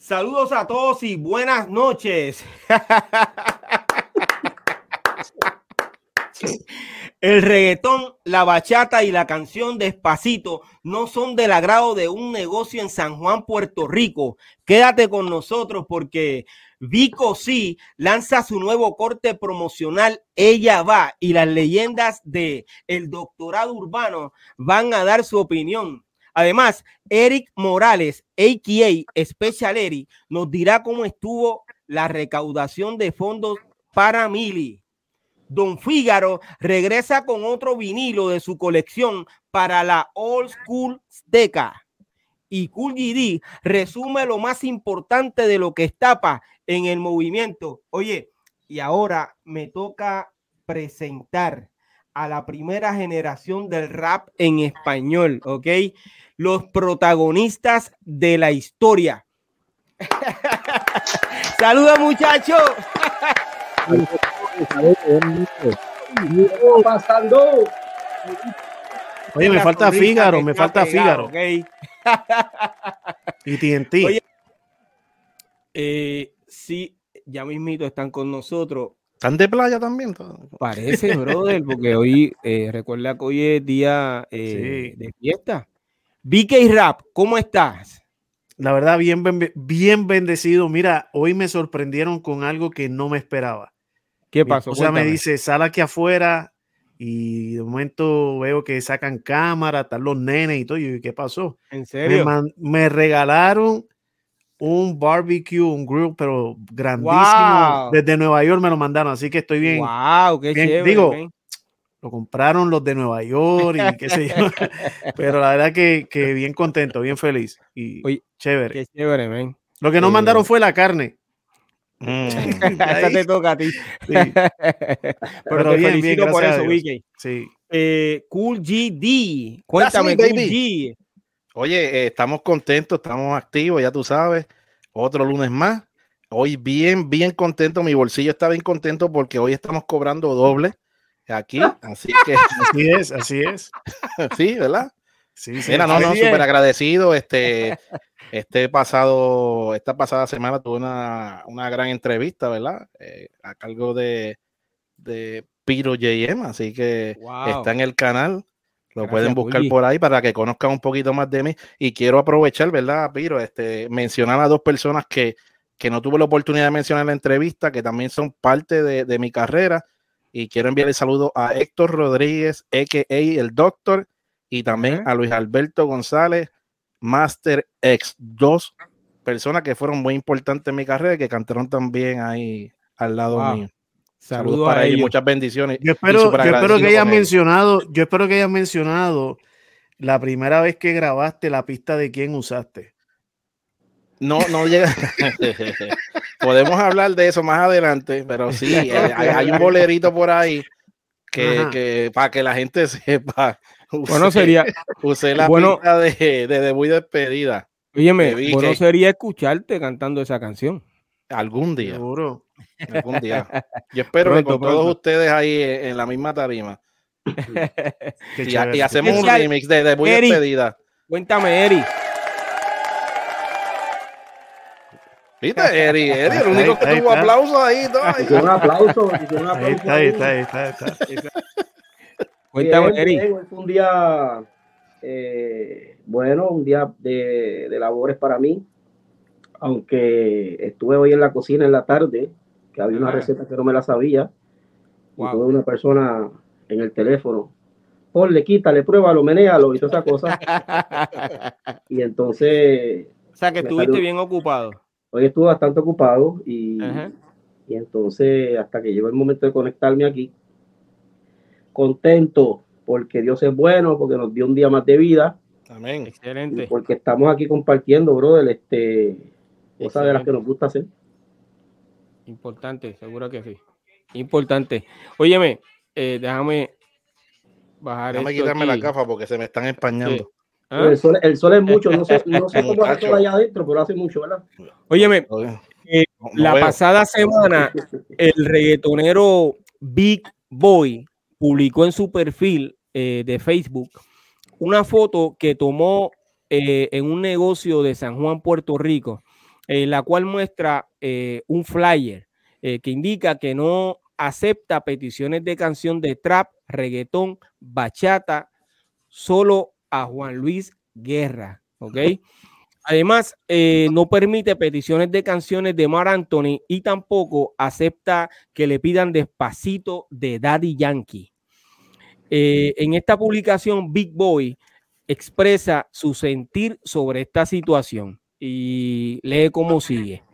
Saludos a todos y buenas noches. El reggaetón, la bachata y la canción Despacito no son del agrado de un negocio en San Juan, Puerto Rico. Quédate con nosotros porque Vico sí lanza su nuevo corte promocional Ella va y las leyendas de el doctorado urbano van a dar su opinión. Además, Eric Morales, a.k.a. Special Eric, nos dirá cómo estuvo la recaudación de fondos para Mili. Don Fígaro regresa con otro vinilo de su colección para la Old School Deca. Y Cool GD resume lo más importante de lo que estapa en el movimiento. Oye, y ahora me toca presentar a la primera generación del rap en español, ¿ok? Los protagonistas de la historia. Saludos, muchachos. pasando? Oye, me falta Fígaro, me falta Fígaro. Okay. y TNT. Oye, eh, sí, ya mismito están con nosotros. ¿Están de playa también? Parece, brother, porque hoy, eh, recuerda que hoy es día eh, de fiesta. BK Rap, ¿cómo estás? La verdad, bien, bien bendecido. Mira, hoy me sorprendieron con algo que no me esperaba. ¿Qué pasó? O sea, me dice, sal aquí afuera y de momento veo que sacan cámara, están los nenes y todo. Y ¿qué pasó? ¿En serio? Me, regalaron un barbecue, un grill, pero grandísimo. Desde Nueva York me lo mandaron, así que estoy bien. ¡Wow! ¡Qué chévere! Digo, lo compraron los de Nueva York y qué sé yo. pero la verdad que, que, bien contento, bien feliz y chévere. Qué chévere, man. Lo que no mandaron fue la carne. Mm. Esa te toca a ti. Pero, bien, bien, por eso. Sí. Eh, cool GD. Cuéntame, Cool G. Oye, eh, estamos contentos, estamos activos, ya tú sabes. Otro lunes más. Hoy bien, bien contento. Mi bolsillo está bien contento porque hoy estamos cobrando doble aquí. Así que. Así es, así es. sí, ¿verdad? Sí, sí. Mira, no, no, súper agradecido. Este, este pasado, esta pasada semana tuve una, gran entrevista, ¿verdad? Eh, a cargo de, de Piro JM, así que está en el canal. Lo pueden buscar por ahí para que conozcan un poquito más de mí. Y quiero aprovechar, ¿verdad, Piro? Este, mencionar a dos personas que, no tuve la oportunidad de mencionar en la entrevista, que también son parte de, mi carrera. Y quiero enviarle saludo a Héctor Rodríguez, a.k.a. el Doctor, y también a Luis Alberto González, Master X, dos personas que fueron muy importantes en mi carrera y que cantaron también ahí al lado mío. Saludos, para ellos. muchas bendiciones. Yo espero, que hayas mencionado, yo espero que hayas mencionado la primera vez que grabaste la pista de quién usaste. No, no llega. Podemos hablar de eso más adelante, pero sí, eh, hay, un bolerito por ahí que, que para que la gente sepa bueno, sería. Usé la bueno, de, de debut y despedida. Óyeme, bueno sería escucharte cantando esa canción. Algún día. Seguro. Algún día. Yo espero que con todos ustedes ahí en la misma tarima. y, hacemos un remix de debut y despedida. Cuéntame, Eri. ¿Viste? Eri, Eri, el único que tuvo aplausos ahí. Un aplauso, un aplauso. Ahí está, ahí está, ahí está. Cuéntame, Fue un día eh, bueno, un día de, labores para mí, aunque estuve hoy en la cocina en la tarde, que había una receta que no me la sabía, y tuve una persona en el teléfono, ponle, quítale, pruébalo, menéalo y toda esa cosa. y entonces... O sea, que estuviste bien ocupado. Hoy estuve bastante ocupado y, y entonces hasta que llegó el momento de conectarme aquí, contento porque Dios es bueno, porque nos dio un día más de vida. Amén. Excelente. Porque estamos aquí compartiendo, brother, este, cosas de las que nos gusta hacer. Importante, seguro que sí. Importante. Óyeme, eh, déjame bajar. Déjame quitarme la gafa porque se me están empañando. ¿Ah? El, sol, el, sol, es mucho, no sé, no sé cómo hace allá adentro, pero hace mucho, ¿verdad? Óyeme, eh, la pasada semana el reggaetonero Big Boy publicó en su perfil eh, de Facebook una foto que tomó eh, en un negocio de San Juan, Puerto Rico, en la cual muestra un flyer que indica que no acepta peticiones de canción de trap, reggaetón, bachata, solo a Juan Luis Guerra. Además, eh, no permite peticiones de canciones de Mar Anthony y tampoco acepta que le pidan despacito de Daddy Yankee. Eh, en esta publicación, Big Boy expresa su sentir sobre esta situación y lee cómo sigue.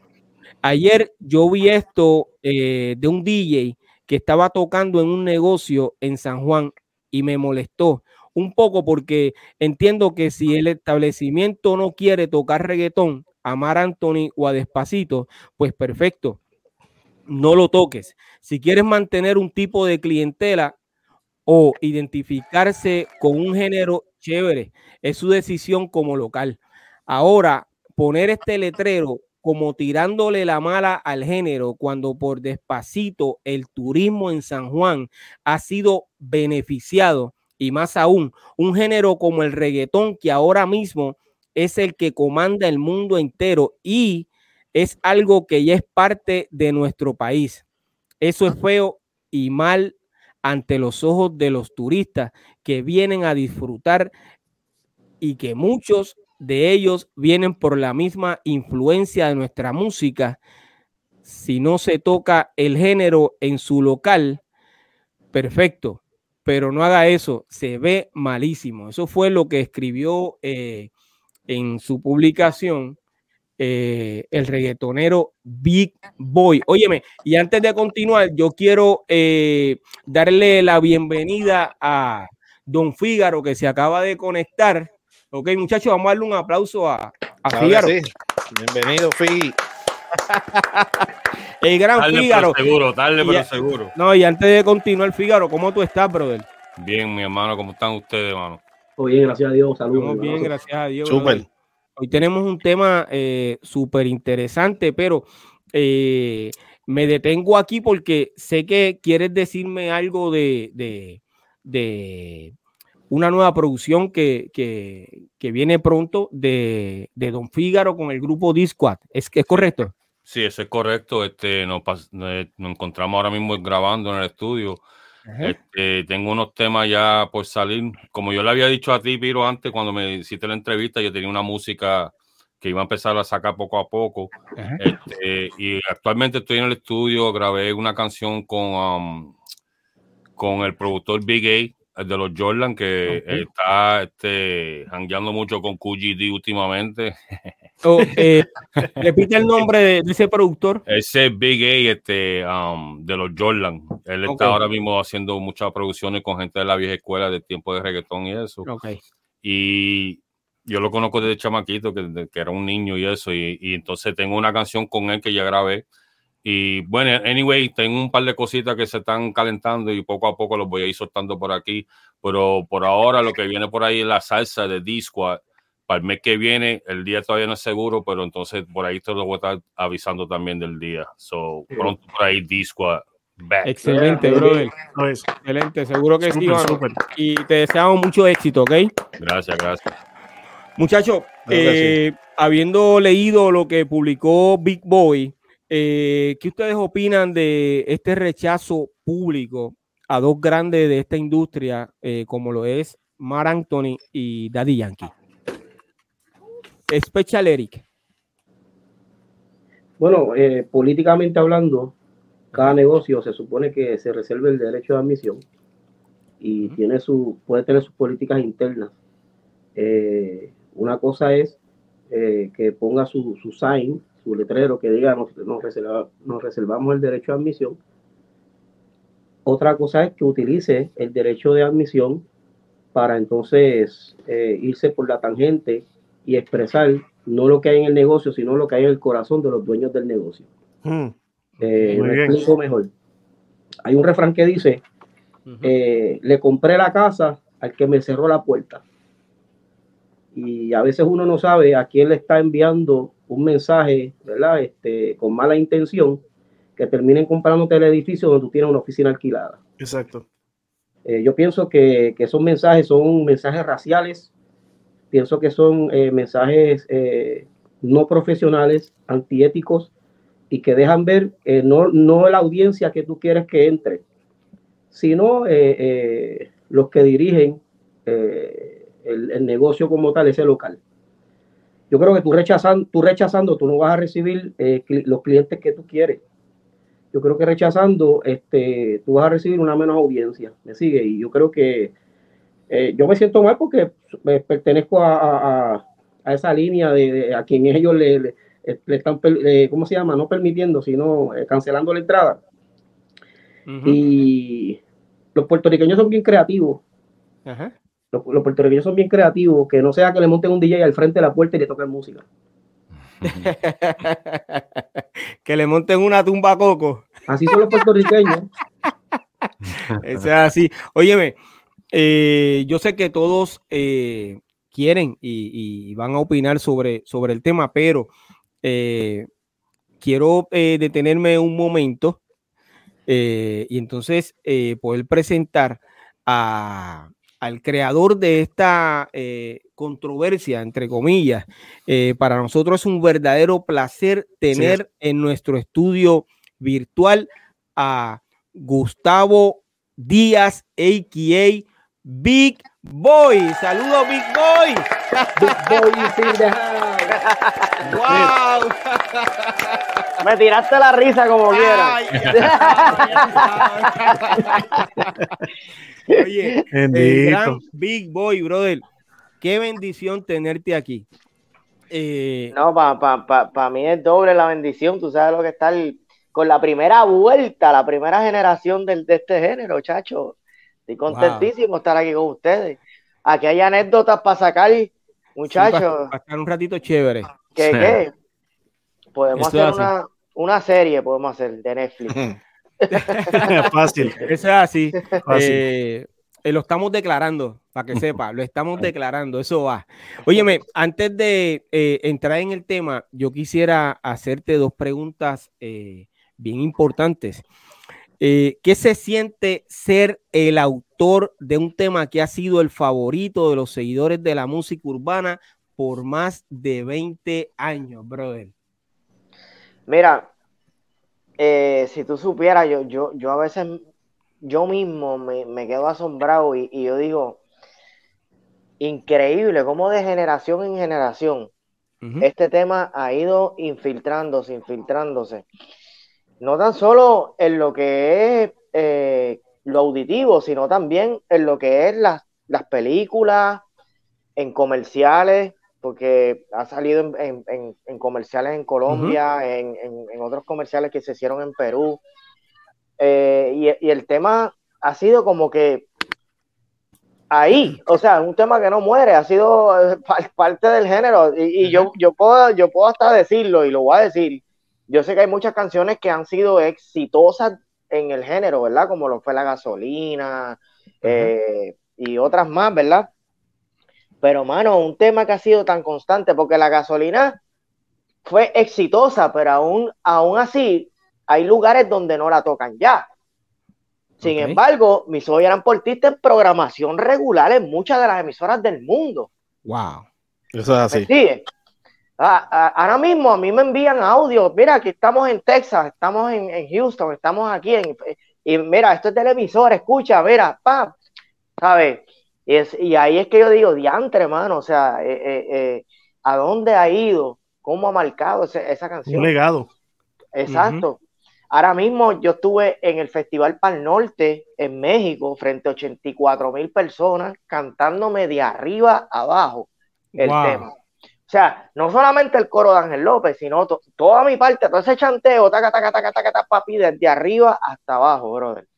Ayer yo vi esto eh, de un DJ que estaba tocando en un negocio en San Juan y me molestó un poco porque entiendo que si el establecimiento no quiere tocar reggaetón, a Mar Anthony o a Despacito, pues perfecto, no lo toques. Si quieres mantener un tipo de clientela o identificarse con un género chévere, es su decisión como local. Ahora, poner este letrero como tirándole la mala al género, cuando por despacito el turismo en San Juan ha sido beneficiado y más aún, un género como el reggaetón que ahora mismo es el que comanda el mundo entero y es algo que ya es parte de nuestro país. Eso es feo y mal ante los ojos de los turistas que vienen a disfrutar y que muchos de ellos vienen por la misma influencia de nuestra música. Si no se toca el género en su local, perfecto, pero no haga eso, se ve malísimo. Eso fue lo que escribió eh, en su publicación eh, el reggaetonero Big Boy. Óyeme, y antes de continuar, yo quiero eh, darle la bienvenida a Don Fígaro que se acaba de conectar. Ok, muchachos, vamos a darle un aplauso a, a Fígaro. Bienvenido, Fí. El gran tarde Fígaro. seguro, tarde pero seguro. No, y antes de continuar, Fígaro, ¿cómo tú estás, brother? Bien, mi hermano, ¿cómo están ustedes, hermano? Muy bien, gracias a Dios. Saludos. bien, gracias a Dios. Súper. Hoy tenemos un tema eh, súper interesante, pero eh, me detengo aquí porque sé que quieres decirme algo de, de, una nueva producción que, que, viene pronto de, de, Don Fígaro con el grupo Disquad. ¿Es, ¿Es correcto? Sí, eso es correcto. Este, nos, nos encontramos ahora mismo grabando en el estudio. Este, tengo unos temas ya por salir. Como yo le había dicho a ti, Piro, antes, cuando me hiciste la entrevista, yo tenía una música que iba a empezar a sacar poco a poco. Este, y actualmente estoy en el estudio, grabé una canción con, um, con el productor Big el de los Jordan, que está este, mucho con QGD últimamente. Eh, repite el nombre de, ese productor. Ese Big A este, um, de los Jordan. Él está ahora mismo haciendo muchas producciones con gente de la vieja escuela de tiempo de reggaetón y eso. Y yo lo conozco desde chamaquito, que, que era un niño y eso. Y, y, entonces tengo una canción con él que ya grabé. Y bueno, anyway, tengo un par de cositas que se están calentando y poco a poco los voy a ir soltando por aquí. Pero por ahora lo que viene por ahí es la salsa de Disco para el mes que viene, el día todavía no es seguro, pero entonces por ahí te lo voy a estar avisando también del día. So, pronto por ahí Disco back. Excelente, brother. Excelente, seguro que sí, Y te deseamos mucho éxito, ¿ok? Gracias, gracias. Muchachos, eh, habiendo leído lo que publicó Big Boy, eh, ¿qué ustedes opinan de este rechazo público a dos grandes de esta industria, eh, como lo es Mar Anthony y Daddy Yankee? Special Eric. Bueno, eh, políticamente hablando, cada negocio se supone que se reserve el derecho de admisión y tiene su, puede tener sus políticas internas. Una cosa es que ponga su, su, sign, su letrero que diga nos, nos, reservamos el derecho de admisión. Otra cosa es que utilice el derecho de admisión para entonces irse por la tangente y expresar no lo que hay en el negocio, sino lo que hay en el corazón de los dueños del negocio. Hmm. Eh, mejor. Hay un refrán que dice, eh, le compré la casa al que me cerró la puerta. Y a veces uno no sabe a quién le está enviando un mensaje, ¿verdad? Este, con mala intención, que terminen comprándote el edificio donde tú tienes una oficina alquilada. Exacto. Eh, yo pienso que, que, esos mensajes son mensajes raciales, pienso que son eh, mensajes eh, no profesionales, antiéticos y que dejan ver eh, no, no la audiencia que tú quieres que entre, sino eh, eh, los que dirigen el, negocio como tal, ese local. Yo creo que tú rechazando, tú rechazando, tú no vas a recibir los clientes que tú quieres. Yo creo que rechazando, este, tú vas a recibir una menos audiencia. Me sigue. Y yo creo que yo me siento mal porque pertenezco a, esa línea de, a quien ellos le le están, ¿cómo se llama? No permitiendo, sino eh, cancelando la entrada. Y los puertorriqueños son bien creativos. Los, puertorriqueños son bien creativos, que no sea que le monten un DJ al frente de la puerta y le toquen música. que le monten una tumba coco. Así son los puertorriqueños. Eso es así. Óyeme, eh, yo sé que todos eh, quieren y, y, van a opinar sobre, sobre el tema, pero eh, quiero eh, detenerme un momento y entonces poder presentar al creador de esta controversia, entre comillas. para nosotros es un verdadero placer tener en nuestro estudio virtual a Gustavo Díaz, a.k.a. Big Boy. Saludos, Big Boy. Big Boy ¡Wow! Me tiraste la risa como quieras. Oye, el gran Big Boy, brother. Qué bendición tenerte aquí. Eh, no, para mí es doble la bendición. Tú sabes lo que está con la primera vuelta, la primera generación de este género, chacho. Estoy contentísimo estar aquí con ustedes. Aquí hay anécdotas para sacar, muchachos. para, sacar un ratito chévere. ¿Qué, qué? Podemos hacer una, serie, podemos hacer de Netflix. Fácil. Eso es así. Eh, eh, lo estamos declarando, para que sepa, lo estamos declarando, eso va. Óyeme, antes de eh, entrar en el tema, yo quisiera hacerte dos preguntas bien importantes. ¿Qué se siente ser el autor de un tema que ha sido el favorito de los seguidores de la música urbana por más de 20 años, brother. Mira, eh, si tú supieras, yo, yo, yo a veces, yo mismo me, quedo asombrado y, yo digo, increíble cómo de generación en generación este tema ha ido infiltrándose, infiltrándose. No tan solo en lo que es eh, lo auditivo, sino también en lo que es las, las películas, en comerciales, porque ha salido en, comerciales en Colombia, en, otros comerciales que se hicieron en Perú. Eh, y, el tema ha sido como que ahí, o sea, un tema que no muere, ha sido eh, parte del género. Y, yo, yo, puedo, yo puedo hasta decirlo, y lo voy a decir. Yo sé que hay muchas canciones que han sido exitosas en el género, ¿verdad? Como lo fue La Gasolina eh, y otras más, ¿verdad? Pero, mano, un tema que ha sido tan constante, porque la gasolina fue exitosa, pero aún, aún así hay lugares donde no la tocan ya. Sin embargo, mis ojos eran portistas en programación regular en muchas de las emisoras del mundo. Wow. Eso es así. Ah, ah, ahora mismo a mí me envían audio. Mira, aquí estamos en Texas, estamos en, Houston, estamos aquí. En, y mira, esto es televisor, escucha, mira, pa, ¿sabes? Y, ahí es que yo digo, diantre, hermano, o sea, eh, eh, eh, ¿a dónde ha ido? ¿Cómo ha marcado esa canción? Un legado. Exacto. Ahora mismo yo estuve en el Festival Pal Norte en México frente a 84 mil personas cantándome de arriba abajo el tema. O sea, no solamente el coro de Ángel López, sino toda mi parte, todo ese chanteo, taca, taca, taca, taca, taca, papi, desde arriba hasta abajo, brother.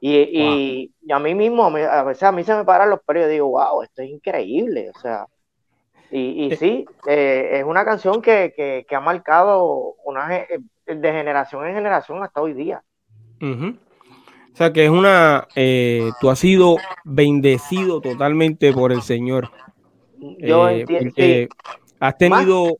Y, a mí mismo, a veces a mí se me paran los pelos y digo, wow, esto es increíble. O sea, y, sí, eh, es una canción que, ha marcado una, de generación en generación hasta hoy día. O sea, que es una, eh, tú has sido bendecido totalmente por el Señor. Yo eh, entiendo. Has tenido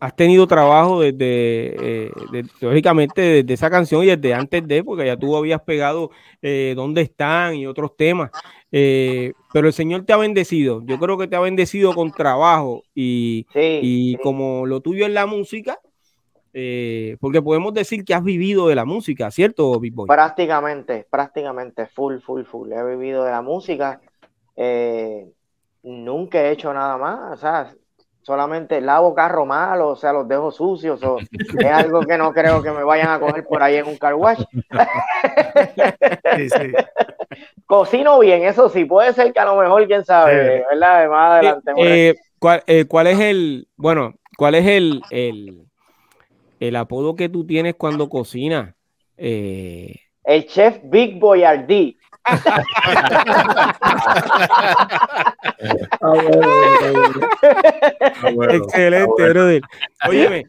has tenido trabajo desde, eh, lógicamente, desde esa canción y desde antes de, porque ya tú habías pegado eh, Dónde están y otros temas. Eh, pero el Señor te ha bendecido. Yo creo que te ha bendecido con trabajo y, y como lo tuyo es la música, porque podemos decir que has vivido de la música, ¿cierto, Big Boy? Prácticamente, prácticamente, full, full, full. He vivido de la música. nunca he hecho nada más. O sea, solamente lavo carro malo, o sea, los dejo sucios, o es algo que no creo que me vayan a coger por ahí en un car wash. Cocino bien, eso sí, puede ser que a lo mejor, quién sabe, ¿verdad? Más adelante. Eh, eh, ¿cuál, es el, bueno, cuál es el, el, el apodo que tú tienes cuando cocinas? Eh, el chef Big Boyardee. Excelente, brother. Óyeme,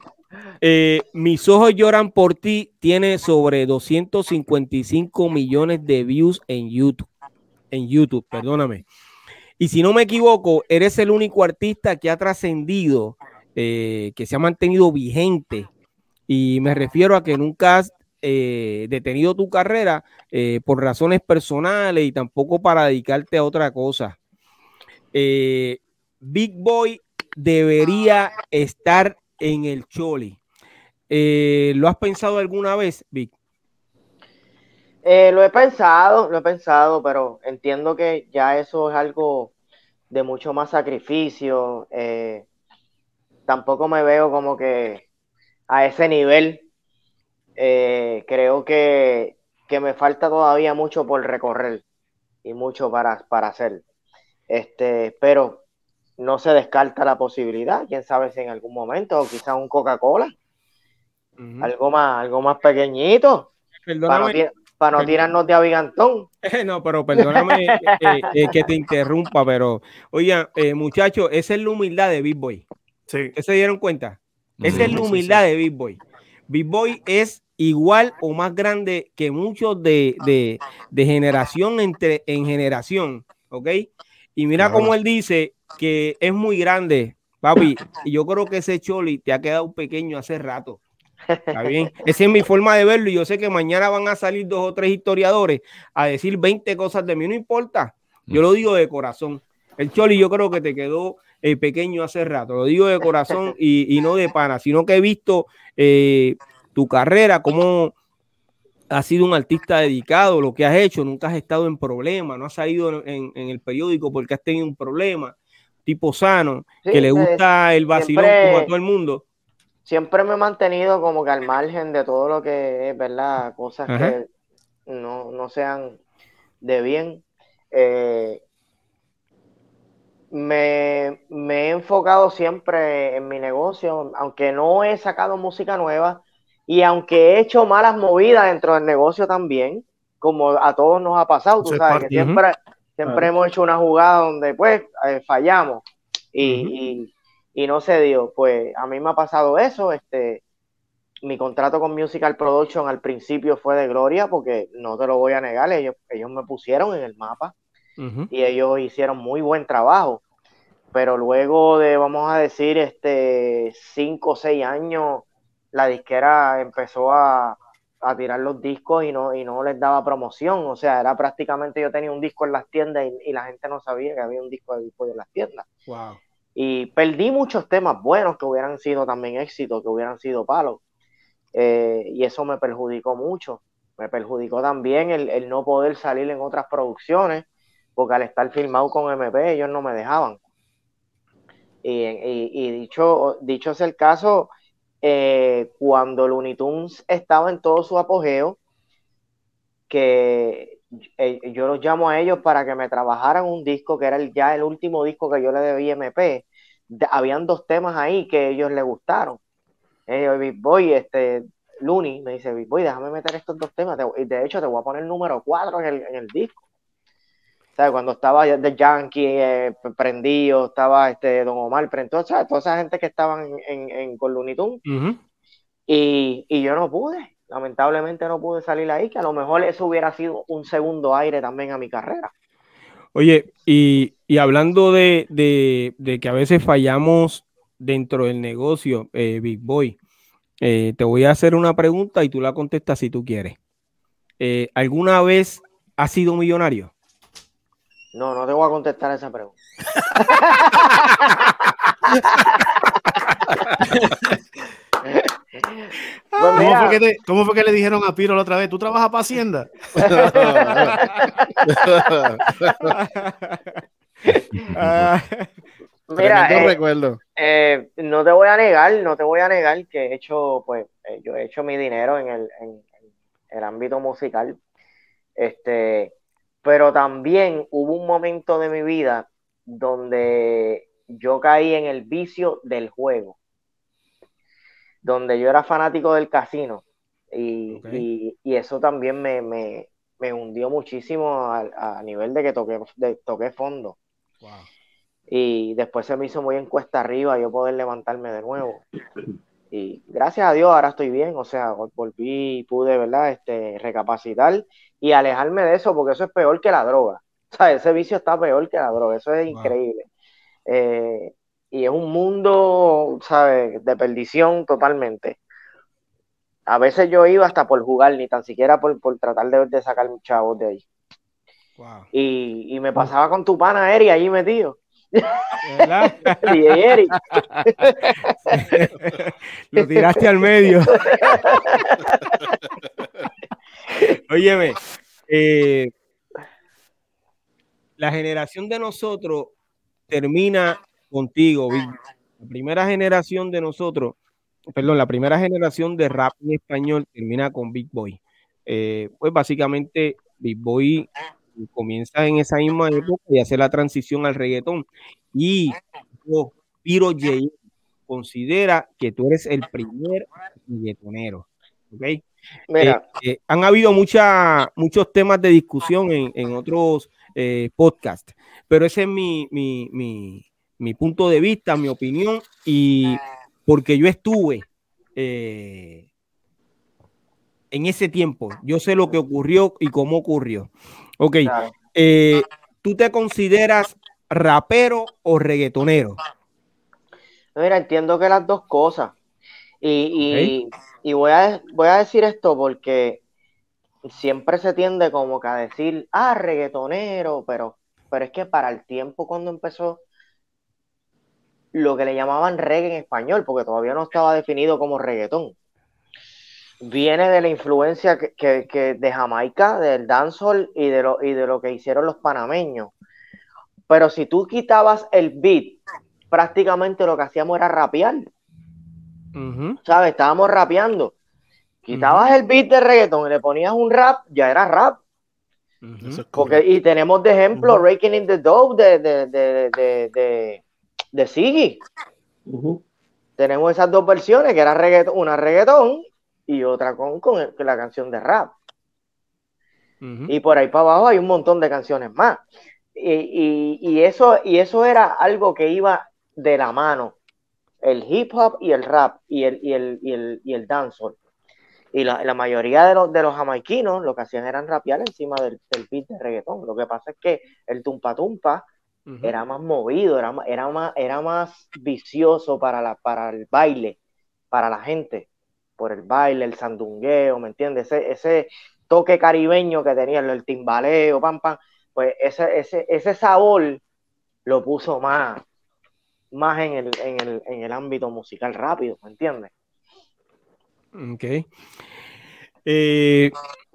eh, Mis ojos lloran por ti tiene sobre 255 millones de views en YouTube. En YouTube, perdóname. Y si no me equivoco, eres el único artista que ha trascendido, eh, que se ha mantenido vigente. Y me refiero a que nunca has eh, detenido tu carrera eh, por razones personales y tampoco para dedicarte a otra cosa. Eh, Big Boy debería estar en el Choli. ¿Lo has pensado alguna vez, Big? lo he pensado, lo he pensado, pero entiendo que ya eso es algo de mucho más sacrificio. tampoco me veo como que a ese nivel eh, creo que, me falta todavía mucho por recorrer y mucho para, para hacer. Este, pero no se descarta la posibilidad, quién sabe si en algún momento, o quizás un Coca-Cola, algo más, algo más pequeñito, para no, tirarnos de abigantón. no, pero perdóname eh, eh, que te interrumpa, pero oigan, muchachos, esa es la humildad de Big Boy. Sí. ¿Se dieron cuenta? Esa es la humildad de Big Boy. Big Boy es igual o más grande que muchos de, generación entre, en generación, ¿ok? Y mira cómo él dice que es muy grande, papi, y yo creo que ese Choli te ha quedado pequeño hace rato. Está bien. Esa es mi forma de verlo y yo sé que mañana van a salir dos o tres historiadores a decir 20 cosas de mí, no importa. Yo lo digo de corazón. El Choli yo creo que te quedó eh, pequeño hace rato, lo digo de corazón y, no de pana, sino que he visto eh, tu carrera, cómo has sido un artista dedicado, lo que has hecho, nunca has estado en problema, no has salido en, el periódico porque has tenido un problema, tipo sano, que le gusta el vacilón como a todo el mundo. Siempre me he mantenido como que al margen de todo lo que es, ¿verdad? Cosas que no, sean de bien. Eh, me, me, he enfocado siempre en mi negocio, aunque no he sacado música nueva, y aunque he hecho malas movidas dentro del negocio también, como a todos nos ha pasado, tú sabes, que siempre, siempre hemos hecho una jugada donde pues eh, fallamos. Y, no se dio. Pues a mí me ha pasado eso, este, mi contrato con Musical Production al principio fue de gloria porque no te lo voy a negar, ellos, ellos me pusieron en el mapa y ellos hicieron muy buen trabajo. Pero luego de, vamos a decir, este, cinco o seis años la disquera empezó a, tirar los discos y no, y no les daba promoción. O sea, era prácticamente yo tenía un disco en las tiendas y, la gente no sabía que había un disco de disco en las tiendas. Y perdí muchos temas buenos que hubieran sido también éxitos, que hubieran sido palos. Eh, y eso me perjudicó mucho. Me perjudicó también el, no poder salir en otras producciones, porque al estar filmado con MP ellos no me dejaban. Y, y dicho, dicho es el caso, eh, cuando Looney Tunes estaba en todo su apogeo, que eh, yo los llamo a ellos para que me trabajaran un disco que era el, ya el último disco que yo le debí MP. habían dos temas ahí que ellos les gustaron. Eh, Big Boy, este, Looney me dice, Big Boy, déjame meter estos dos temas. y de hecho, te voy a poner el número 4 en el, en el disco. Cuando estaba The Yankee eh, prendido, estaba este Don Omar prendido, toda esa gente que estaban en, en, con Looney Tunes. y, y, yo no pude, lamentablemente no pude salir ahí, que a lo mejor eso hubiera sido un segundo aire también a mi carrera. Oye, y, y hablando de, de, de, que a veces fallamos dentro del negocio, eh, Big Boy. Eh, te voy a hacer una pregunta y tú la contestas si tú quieres. ¿Alguna vez has sido millonario? No, no te voy a contestar esa pregunta. Pues ¿Cómo, fue que le dijeron a Piro la otra vez? ¿Tú trabajas para Hacienda? Mira, eh, recuerdo. Eh, no te voy a negar, no te voy a negar que he hecho, pues, eh, yo he hecho mi dinero en el, en el ámbito musical. Este, pero también hubo un momento de mi vida donde yo caí en el vicio del juego donde yo era fanático del casino y, eso también me, hundió muchísimo a, nivel de que toqué, de, toqué fondo. Y después se me hizo muy encuesta arriba yo poder levantarme de nuevo. Y gracias a Dios ahora estoy bien, o sea, volví y pude, ¿verdad? Este, recapacitar y alejarme de eso, porque eso es peor que la droga. O sea, ese vicio está peor que la droga, eso es increíble. Eh, y es un mundo, ¿sabes?, de perdición totalmente. A veces yo iba hasta por jugar, ni tan siquiera por, tratar de, de sacar chavos de ahí. Y, me pasaba con tu pana Eri allí metido. Lo tiraste al medio. Óyeme, eh, la generación de nosotros termina contigo, La primera generación de nosotros, perdón, la primera generación de rap en español termina con Big Boy. Eh, pues básicamente Big Boy comienza en esa misma época y hace la transición al reggaetón. Y Piro J considera que tú eres el primer reggaetonero. ¿okay? Mira. Eh, eh, han habido mucha, muchos temas de discusión en, otros podcasts, pero ese es mi, mi, mi punto de vista, mi opinión, y porque yo estuve eh, en ese tiempo, yo sé lo que ocurrió y cómo ocurrió. Ok, eh, ¿tú te consideras rapero o reggaetonero? Mira, entiendo que las dos cosas. Y, voy, a, voy a decir esto porque siempre se tiende como que a decir, ah, reggaetonero, pero, pero es que para el tiempo cuando empezó lo que le llamaban reggae en español, porque todavía no estaba definido como reggaetón. Viene de la influencia que, de Jamaica, del dancehall y de, lo, y de lo que hicieron los panameños. Pero si tú quitabas el beat, prácticamente lo que hacíamos era rapear. ¿Sabes? Estábamos rapeando. Quitabas el beat de reggaetón y le ponías un rap, ya era rap. Porque, y tenemos de ejemplo Raking in the Dope de, de de Siggy. Tenemos esas dos versiones, que era reggaetón, una reggaetón y otra con, con, la canción de rap. Y por ahí para abajo hay un montón de canciones más. Y, eso, y eso era algo que iba de la mano. El hip hop y el rap y el, y el, y el, y el dancehall. Y la, mayoría de los, de los jamaiquinos lo que hacían eran rapear encima del, del beat de reggaetón. Lo que pasa es que el tumpa tumpa era más movido, era, era, más, era más vicioso para, la, para el baile, para la gente, por el baile, el sandungueo, ¿me entiendes? Ese, ese toque caribeño que tenía, el timbaleo, pam, pam, pues ese, ese, ese sabor lo puso más, más en el, en, el, en el ámbito musical rápido, ¿me entiendes? Ok. Eh,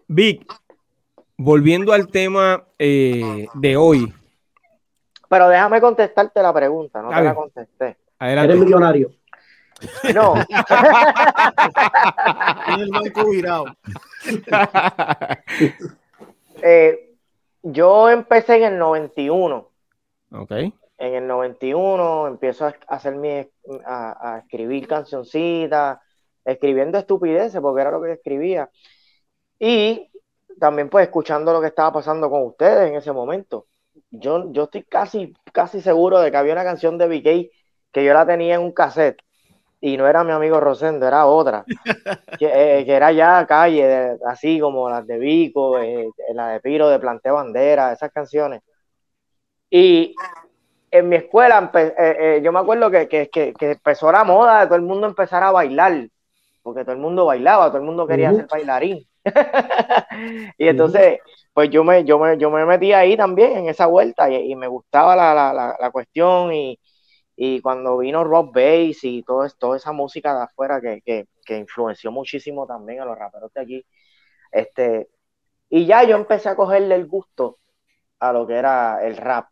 Vic, volviendo al tema eh, de hoy, pero déjame contestarte la pregunta, no te la contesté. Eres millonario. No. Eh, yo empecé en el 91. Ok. En el 91 empiezo a hacer mi, a, escribir cancioncitas, escribiendo estupideces, porque era lo que escribía. Y también pues escuchando lo que estaba pasando con ustedes en ese momento yo, yo estoy casi, casi seguro de que había una canción de BK que yo la tenía en un cassette y no era mi amigo Rosendo, era otra, eh, que, era ya calle, así como las de Vico, eh, la de Piro, de Planteo Bandera, esas canciones. Y en mi escuela, eh, eh, yo me acuerdo que, que, que, empezó la moda de todo el mundo empezar a bailar, porque todo el mundo bailaba, todo el mundo quería ser bailarín. y entonces, pues yo me, yo, me, yo me metí ahí también en esa vuelta y, me gustaba la, la, la, cuestión y, y, cuando vino rock bass y todo, toda esa música de afuera que, que, que, influenció muchísimo también a los raperos de aquí, este, y ya yo empecé a cogerle el gusto a lo que era el rap.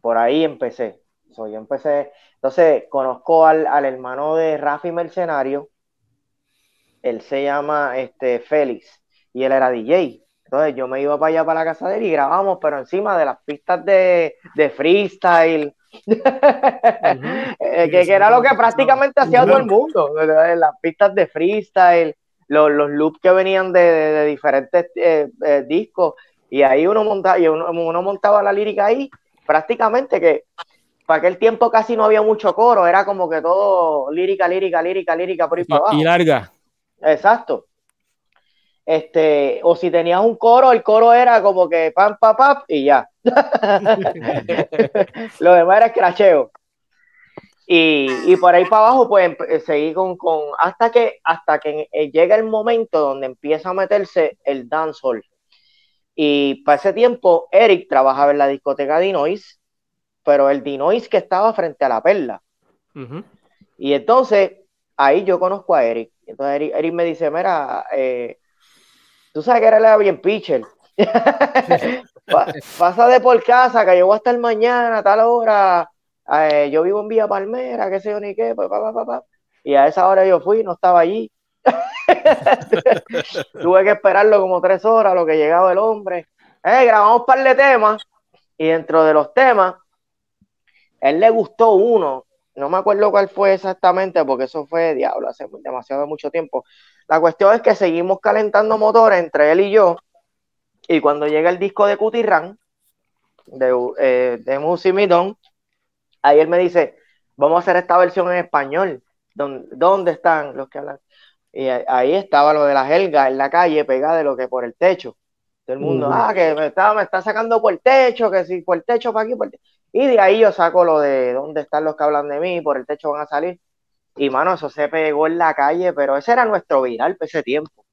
Por ahí empecé. yo empecé, entonces conozco al, al, hermano de Rafi Mercenario, él se llama este, Félix y él era DJ. Entonces yo me iba para allá para la casa de él y grabamos, pero encima de las pistas de, de freestyle, eh, que, era lo que prácticamente hacía todo el mundo, las pistas de freestyle, los, los loops que venían de, de, diferentes eh, eh, discos, y ahí uno montaba, y uno, uno montaba la lírica ahí prácticamente que para aquel tiempo casi no había mucho coro, era como que todo lírica, lírica, lírica, lírica por ahí para abajo. Y larga. Exacto. Este, o si tenías un coro, el coro era como que pam, pam, pam, y ya. Lo demás era escracheo. Y, y, por ahí para abajo, pues seguí con, con, hasta que, hasta que llega el momento donde empieza a meterse el dancehall. Y para ese tiempo, Eric trabajaba en la discoteca Dinois, pero el Dinois que estaba frente a la perla. Y entonces, ahí yo conozco a Eric. Entonces Eric, me dice, mira, eh, tú sabes que era bien pitcher. Pasa de por casa, que yo voy a mañana a tal hora. Eh, yo vivo en Villa Palmera, qué sé yo ni qué. y a esa hora yo fui, no estaba allí. Tuve que esperarlo como tres horas, lo que llegaba el hombre. Eh, grabamos un par de temas y dentro de los temas, él le gustó uno. No me acuerdo cuál fue exactamente porque eso fue diablo, hace demasiado mucho tiempo. La cuestión es que seguimos calentando motores entre él y yo. Y cuando llega el disco de Cutirran, de, eh, de ahí él me dice, vamos a hacer esta versión en español. ¿Dónde, ¿Dónde están los que hablan? Y ahí estaba lo de la helga en la calle pegada de lo que por el techo. Todo el mundo, ah, que me está, me está sacando por el techo, que si por el techo para aquí, por Y de ahí yo saco lo de dónde están los que hablan de mí, por el techo van a salir. Y mano, eso se pegó en la calle, pero ese era nuestro viral para ese tiempo.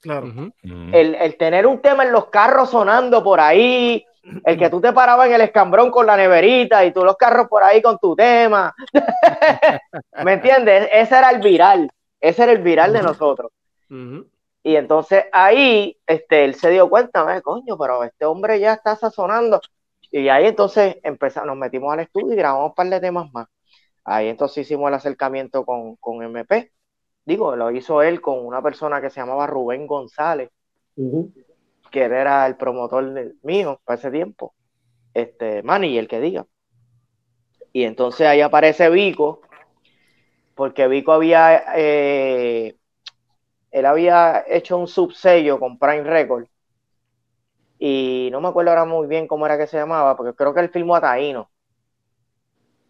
Claro. el, el, tener un tema en los carros sonando por ahí, el que tú te parabas en el escambrón con la neverita y tú los carros por ahí con tu tema. ¿Me entiendes? Ese era el viral. Ese era el viral de nosotros. Y entonces ahí este, él se dio cuenta, coño, pero este hombre ya está sazonando. Y ahí entonces empezamos, nos metimos al estudio y grabamos un par de temas más. Ahí entonces hicimos el acercamiento con, con MP. Digo, lo hizo él con una persona que se llamaba Rubén González, que era el promotor mío para ese tiempo. Este, Manny, el que diga. Y entonces ahí aparece Vico, porque Vico había, eh, él había hecho un subsello con Prime Record y no me acuerdo ahora muy bien cómo era que se llamaba, porque creo que él filmó a Taíno,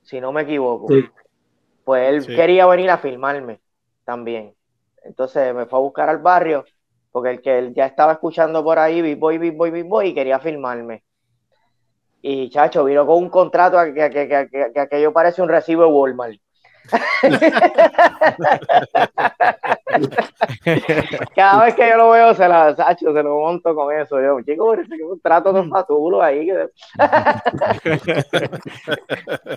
si no me equivoco. Pues él quería venir a filmarme también. Entonces me fue a buscar al barrio, porque el que él ya estaba escuchando por ahí, Big Boy, Big y quería filmarme. Y chacho, vino con un contrato que, que, que, que aquello parece un recibo de Walmart. Cada vez que yo lo veo, se la sacho, se lo monto con eso. Yo, chico, un trato de fatulo ahí.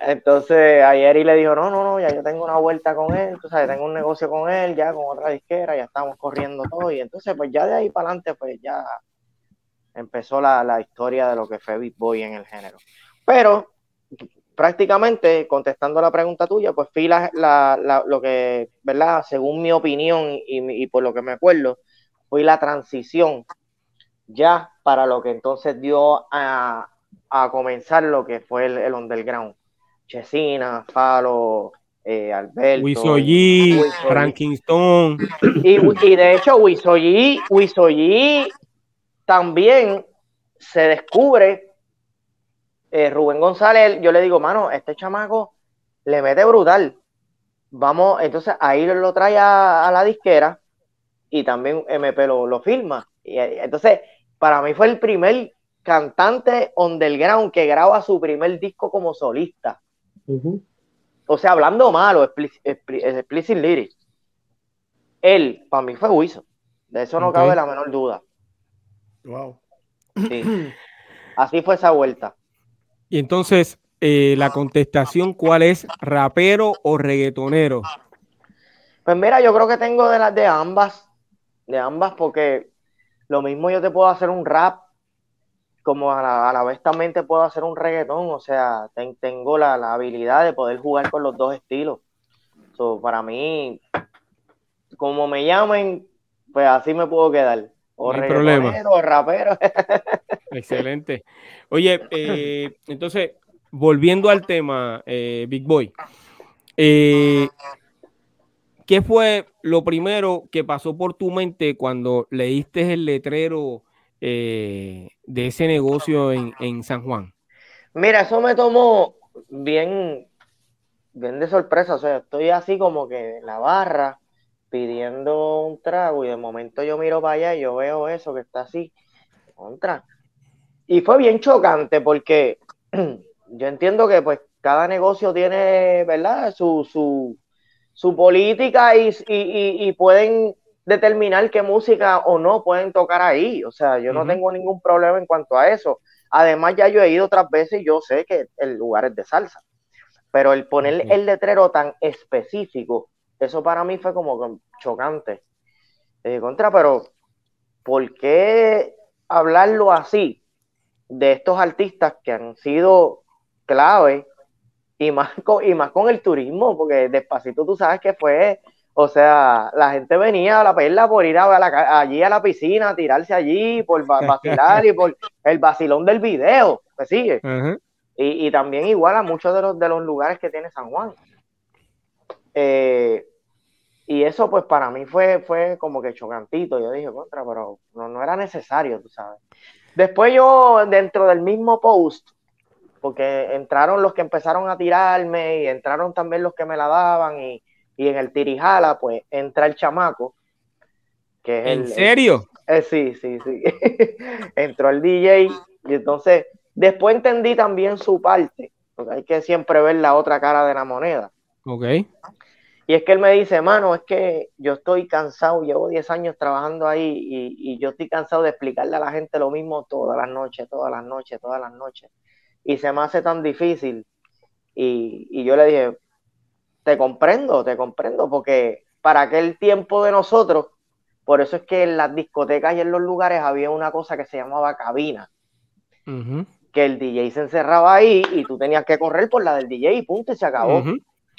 Entonces, ayer y le dijo: No, no, no, ya yo tengo una vuelta con él, tú sabes, tengo un negocio con él, ya con otra disquera, ya estamos corriendo todo. Y entonces, pues ya de ahí para adelante, pues ya empezó la, la historia de lo que fue Big Boy en el género. Pero prácticamente, contestando la pregunta tuya, pues fui la, lo que, ¿verdad? Según mi opinión y, por lo que me acuerdo, fue la transición ya para lo que entonces dio a, comenzar lo que fue el, underground. Chesina, Falo, eh, Alberto. Wisoyi, Frankinston. Y, y, de hecho, Wisoyi también se descubre eh, Rubén González, yo le digo, mano, este chamaco le mete brutal. Vamos, entonces ahí lo trae a, la disquera y también MP lo, lo filma. Y, entonces, para mí fue el primer cantante underground que graba su primer disco como solista. O sea, hablando malo, explicit, lyrics. Él, para mí fue Wilson. De eso no cabe la menor duda. Wow. Así fue esa vuelta. Y entonces, eh, la contestación, ¿cuál es? ¿Rapero o reggaetonero? Pues mira, yo creo que tengo de las de ambas, de ambas, porque lo mismo yo te puedo hacer un rap, como a la, vez también te puedo hacer un reggaetón, o sea, tengo la, habilidad de poder jugar con los dos estilos. para mí, como me llamen, pues así me puedo quedar. O no problema. o rapero. Excelente. Oye, eh, entonces, volviendo al tema, eh, Big Boy, eh, ¿qué fue lo primero que pasó por tu mente cuando leíste el letrero de ese negocio en, San Juan? Mira, eso me tomó bien, bien de sorpresa. O sea, estoy así como que en la barra pidiendo un trago y de momento yo miro para allá y yo veo eso que está así, contra. Y fue bien chocante porque yo entiendo que pues cada negocio tiene, ¿verdad? Su, su, su política y, y, pueden determinar qué música o no pueden tocar ahí. O sea, yo no tengo ningún problema en cuanto a eso. Además, ya yo he ido otras veces y yo sé que el lugar es de salsa. Pero el poner el letrero tan específico eso para mí fue como chocante. Eh, contra, pero ¿por qué hablarlo así de estos artistas que han sido clave y más con, y más con el turismo? Porque despacito tú sabes que fue, o sea, la gente venía a la perla por ir a allí a la piscina, a tirarse allí, por vacilar y por el vacilón del video, ¿me sigue? y, y, también igual a muchos de los, de los lugares que tiene San Juan. Eh, y eso pues para mí fue, fue como que chocantito. Yo dije, contra, pero no, no era necesario, tú sabes. Después yo, dentro del mismo post, porque entraron los que empezaron a tirarme y entraron también los que me la daban y, en el tirijala, pues entra el chamaco. Que es ¿En serio? Eh, sí, sí, sí. Entró el DJ y entonces después entendí también su parte, porque hay que siempre ver la otra cara de la moneda. Ok. Y es que él me dice, mano, es que yo estoy cansado, llevo 10 años trabajando ahí y, yo estoy cansado de explicarle a la gente lo mismo todas las noches, todas las noches, todas las noches. Y se me hace tan difícil. Y, yo le dije, te comprendo, te comprendo, porque para aquel tiempo de nosotros, por eso es que en las discotecas y en los lugares había una cosa que se llamaba cabina. Que el DJ se encerraba ahí y tú tenías que correr por la del DJ y punto, y se acabó.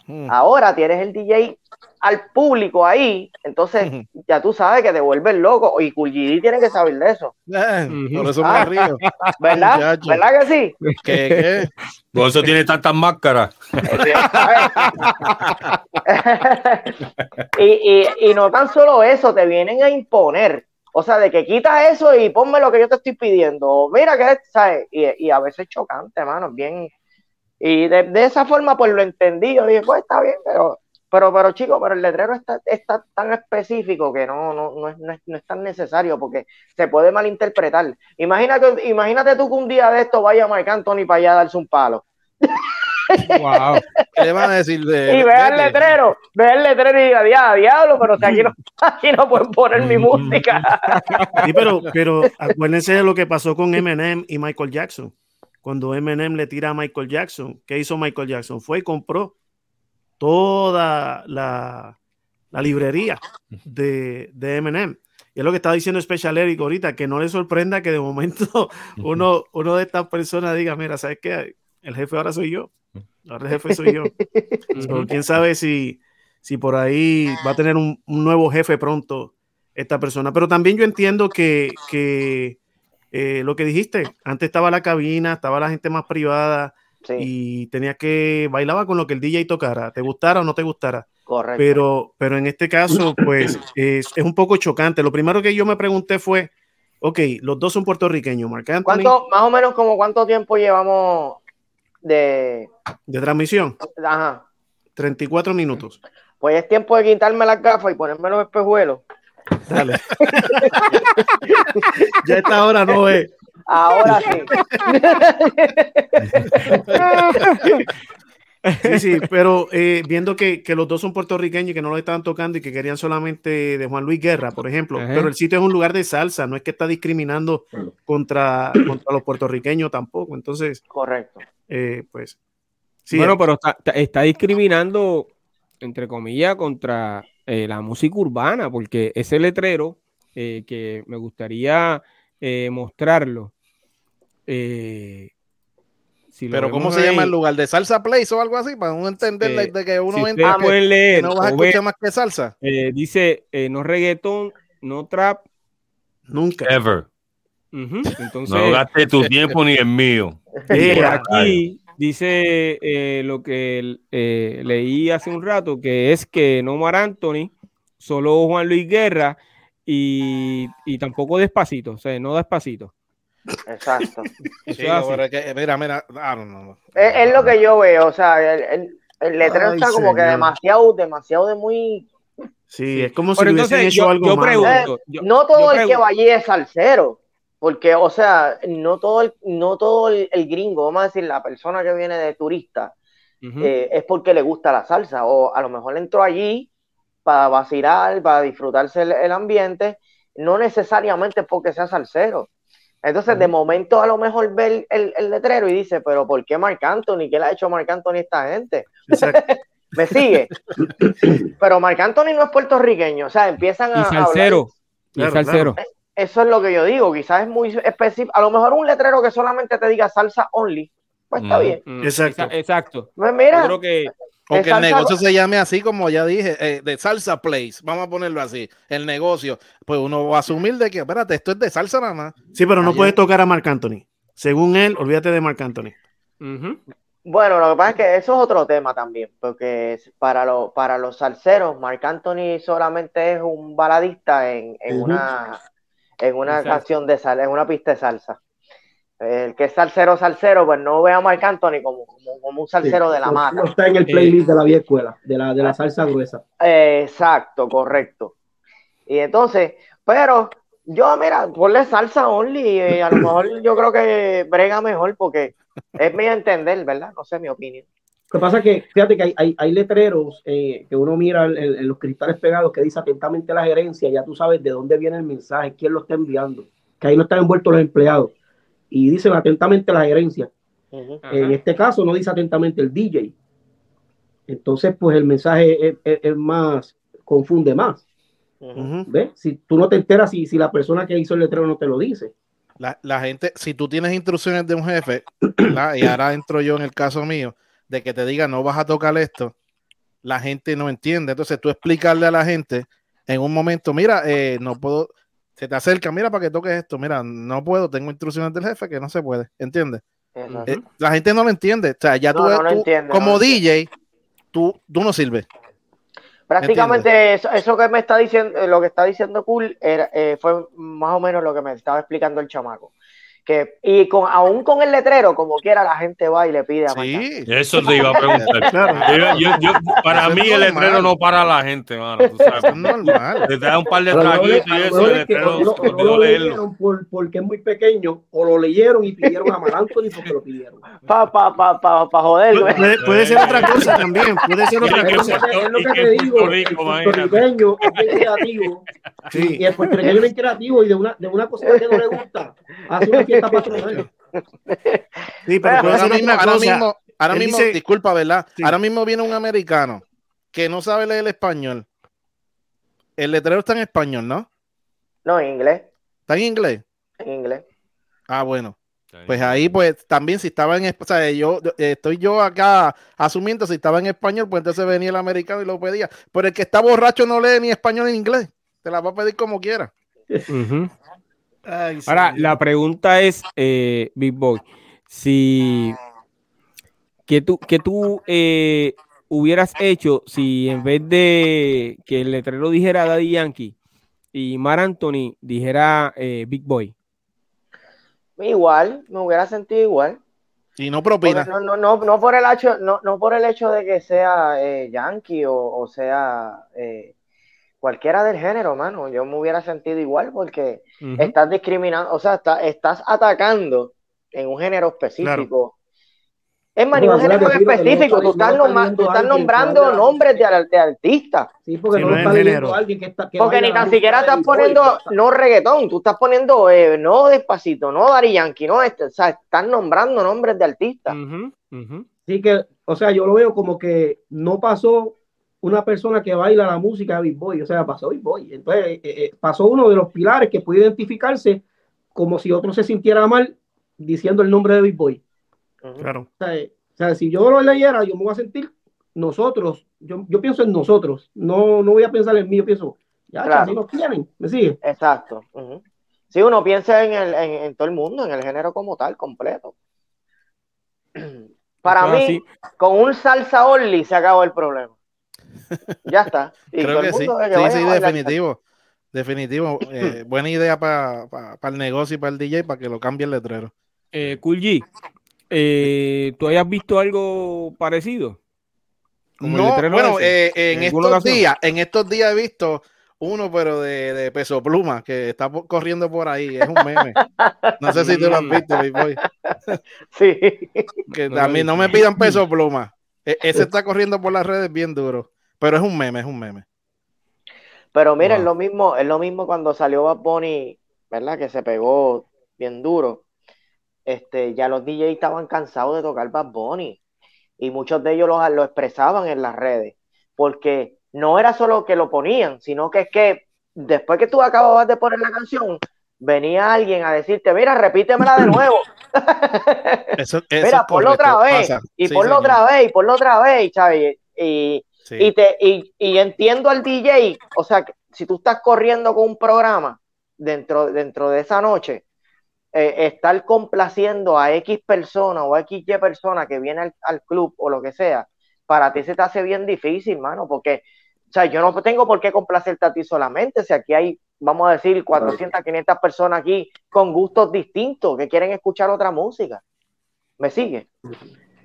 Mm. Ahora tienes el DJ al público ahí, entonces ya tú sabes que te vuelves loco. Y Kulgidi tiene que saber de eso. Eh, por eso me ah. río. ¿Verdad? ¿Verdad que sí? ¿Qué, qué? Por eso tiene tantas máscaras. y, y, y no tan solo eso, te vienen a imponer. O sea, de que quita eso y ponme lo que yo te estoy pidiendo. Mira que, ¿sabes? Y, y a veces chocante, hermano, bien, y de, esa forma, pues lo entendí. Yo dije, pues está bien, pero, pero, pero chico, pero el letrero está, está tan específico que no, no, no, es, no, es, tan necesario porque se puede malinterpretar. Imagínate, imagínate tú que un día de esto vaya Mike Anthony para allá a darse un palo. Wow. ¿Qué le van a decir de.? Y vea el letrero, ve el letrero y diga, diablo, pero aquí, no, aquí no pueden poner mi música. Sí, pero, pero acuérdense de lo que pasó con Eminem y Michael Jackson cuando Eminem le tira a Michael Jackson, ¿qué hizo Michael Jackson? Fue y compró toda la, librería de, de, Eminem. Y es lo que estaba diciendo Special Eric ahorita, que no le sorprenda que de momento uno, uno de estas personas diga, mira, ¿sabes qué? El jefe ahora soy yo. Ahora el jefe soy yo. Quién sabe si, si por ahí va a tener un, nuevo jefe pronto esta persona. Pero también yo entiendo que, que eh, lo que dijiste, antes estaba la cabina, estaba la gente más privada y tenía que bailaba con lo que el DJ tocara, te gustara o no te gustara. Correcto. Pero, pero en este caso, pues es, un poco chocante. Lo primero que yo me pregunté fue, ok, los dos son puertorriqueños, Marc ¿Cuánto, más o menos como cuánto tiempo llevamos de... De transmisión. Ajá. 34 minutos. Pues es tiempo de quitarme las gafas y ponerme los espejuelos Dale. ya esta hora no es. Ahora sí. Sí, sí, pero eh, viendo que, que, los dos son puertorriqueños y que no lo estaban tocando y que querían solamente de Juan Luis Guerra, por ejemplo, pero el sitio es un lugar de salsa, no es que está discriminando contra, contra los puertorriqueños tampoco. Entonces, correcto. Eh, pues, sí. Bueno, pero está, está, discriminando, entre comillas, contra eh, la música urbana, porque ese letrero que me gustaría mostrarlo. Eh, pero ¿cómo se llama el lugar? ¿De salsa place o algo así? Para uno entender de que uno si entra. leer, no vas a escuchar más que salsa. Eh, dice, eh, no reggaeton, no trap. Nunca. Ever. Entonces, no gaste tu tiempo ni el mío. aquí dice eh, lo que leí hace un rato, que es que no Mar Anthony, solo Juan Luis Guerra y, y tampoco despacito, o sea, no despacito. Exacto. mira, mira, Es, lo que yo veo, o sea, el, el, letrero está como que demasiado, demasiado de muy. Sí, es como si hubiesen hecho algo pregunto, eh, no todo el que vaya es salsero, porque, o sea, no todo el, no todo el, gringo, vamos a decir, la persona que viene de turista, eh, es porque le gusta la salsa, o a lo mejor entró allí para vacilar, para disfrutarse el, ambiente, no necesariamente porque sea salsero. Entonces, de momento, a lo mejor ve el, letrero y dice, pero ¿por qué Marc Anthony? ¿Qué le ha hecho Marc Anthony a esta gente? ¿Me sigue? pero Marc Anthony no es puertorriqueño, o sea, empiezan a... Y salsero. Y salsero. Eso es lo que yo digo, quizás es muy específico. A lo mejor un letrero que solamente te diga salsa only, pues está bien. Exacto. Exacto. Pues mira, creo que o que el negocio se llame así como ya dije, eh, de salsa place, vamos a ponerlo así, el negocio, pues uno va a asumir de que, espérate, esto es de salsa nada más. Sí, pero no puedes tocar a Marc Anthony. Según él, olvídate de Marc Anthony. Bueno, lo que pasa es que eso es otro tema también, porque para, lo, para los salseros, Marc Anthony solamente es un baladista en, una, en una canción de salsa, en una pista de salsa el que es salsero, salsero, pues no ve a Marc Anthony como, como, un salsero de la mata. No está en el playlist de la vieja escuela, de la, de la salsa gruesa. exacto, correcto. Y entonces, pero yo, mira, ponle salsa only, y a lo mejor yo creo que brega mejor porque es mi entender, ¿verdad? No sé mi opinión. Lo que pasa es que, fíjate que hay, hay, letreros eh, que uno mira en, los cristales pegados que dice atentamente la gerencia, ya tú sabes de dónde viene el mensaje, quién lo está enviando, que ahí no están envueltos los empleados y dicen atentamente la gerencia. En este caso no dice atentamente el DJ. Entonces, pues el mensaje es, más, confunde más. ¿Ves? Si tú no te enteras si, si la persona que hizo el letrero no te lo dice. La, gente, si tú tienes instrucciones de un jefe, y ahora entro yo en el caso mío, de que te diga no vas a tocar esto, la gente no entiende. Entonces tú explicarle a la gente en un momento, mira, eh, no puedo, se te acerca, mira para que toques esto, mira, no puedo, tengo instrucciones del jefe que no se puede, ¿entiendes? Eh, la gente no lo entiende, o sea, ya tú, como DJ, tú, tú no sirves. Prácticamente eso, eso, que me está diciendo, lo que está diciendo Cool era, eh, fue más o menos lo que me estaba explicando el chamaco que y con aún con el letrero como quiera la gente va y le pide a sí, eso te iba a preguntar. Para mí el letrero no para la gente mano tú sabes. Es normal. Te da un par de traguitos y eso el letrero no, lo leyeron por, porque es muy pequeño o lo leyeron y pidieron a Mar Anthony porque lo pidieron. Para pa, pa, pa, pa joder puede, puede, ser otra cosa también puede ser otra cosa. Es lo que te digo el puertorriqueño es creativo. Sí. y el puertorriqueño es creativo y de una, de una cosa que no le gusta hace una Sí, pero ahora mismo, ahora mismo, ahora mismo disculpa, ¿verdad? Ahora mismo viene un americano que no sabe leer el español. El letrero está en español, ¿no? No, en inglés. ¿Está en inglés? En inglés. Ah, bueno. Pues ahí, pues también si estaba en o sea, yo estoy yo acá asumiendo si estaba en español, pues entonces venía el americano y lo pedía. Pero el que está borracho no lee ni español ni inglés. Te la va a pedir como quiera. Ahora, la pregunta es, eh, Big Boy, si que tú, que tú eh, hubieras hecho si en vez de que el letrero dijera Daddy Yankee y Mar Anthony dijera eh, Big Boy. Igual, me hubiera sentido igual. Y no propina. No, no, no, no, por el hecho, no, no por el hecho de que sea Yankee o, o sea cualquiera del género, mano, yo me hubiera sentido igual porque estás discriminando, o sea, estás atacando en un género específico. Es más, ningún género específico, tú estás, nombrando nombres de, de artistas. Sí, porque no, está leyendo alguien que está. porque ni tan siquiera estás poniendo no reggaetón, tú estás poniendo eh, no despacito, no Dari Yankee, no, este, o sea, están nombrando nombres de artistas. Sí, que, o sea, yo lo veo como que no pasó una persona que baila la música de Big Boy, o sea, pasó Big Boy. Entonces, eh, eh, pasó uno de los pilares que puede identificarse como si otro se sintiera mal diciendo el nombre de Big Boy. Claro. O sea, si yo lo leyera, yo me voy a sentir nosotros, yo, yo pienso en nosotros, no, no voy a pensar en mí, yo pienso, ya, claro. nos quieren, ¿me sigue? Exacto. Si uno piensa en, el, en, todo el mundo, en el género como tal, completo. Para mí, con un salsa only se acabó el problema. Ya está. Creo que sí. sí, sí, definitivo. Definitivo. Eh, buena idea para el negocio y para el DJ para que lo cambie el letrero. Eh, cool G, eh, ¿tú hayas visto algo parecido? no, bueno, eh, en, estos días, en estos días he visto uno, pero de, peso pluma, que está corriendo por ahí, es un meme. No sé si tú lo has visto, boy. Sí. Que también no me pidan peso pluma. E, ese está corriendo por las redes bien duro, pero es un meme, es un meme. Pero mira, es lo mismo, es lo mismo cuando salió Bad Bunny, ¿verdad? Que se pegó bien duro. Este, ya los DJs estaban cansados de tocar Bad Bunny y muchos de ellos lo, lo expresaban en las redes, porque no era solo que lo ponían, sino que es que después que tú acababas de poner la canción, venía alguien a decirte, mira, repítemela de nuevo. Eso, mira, ponlo otra vez, y ponlo otra vez, y ponlo otra vez, ¿sabes? Y, y, te, y, entiendo al DJ, o sea, si tú estás corriendo con un programa dentro, dentro de esa noche, eh, estar complaciendo a X persona o a XY persona que viene al, club o lo que sea, para ti se te hace bien difícil, mano, porque, o sea, yo no tengo por qué complacerte a ti solamente, si aquí hay, vamos a decir, 400, 500 personas aquí con gustos distintos que quieren escuchar otra música. ¿Me sigue?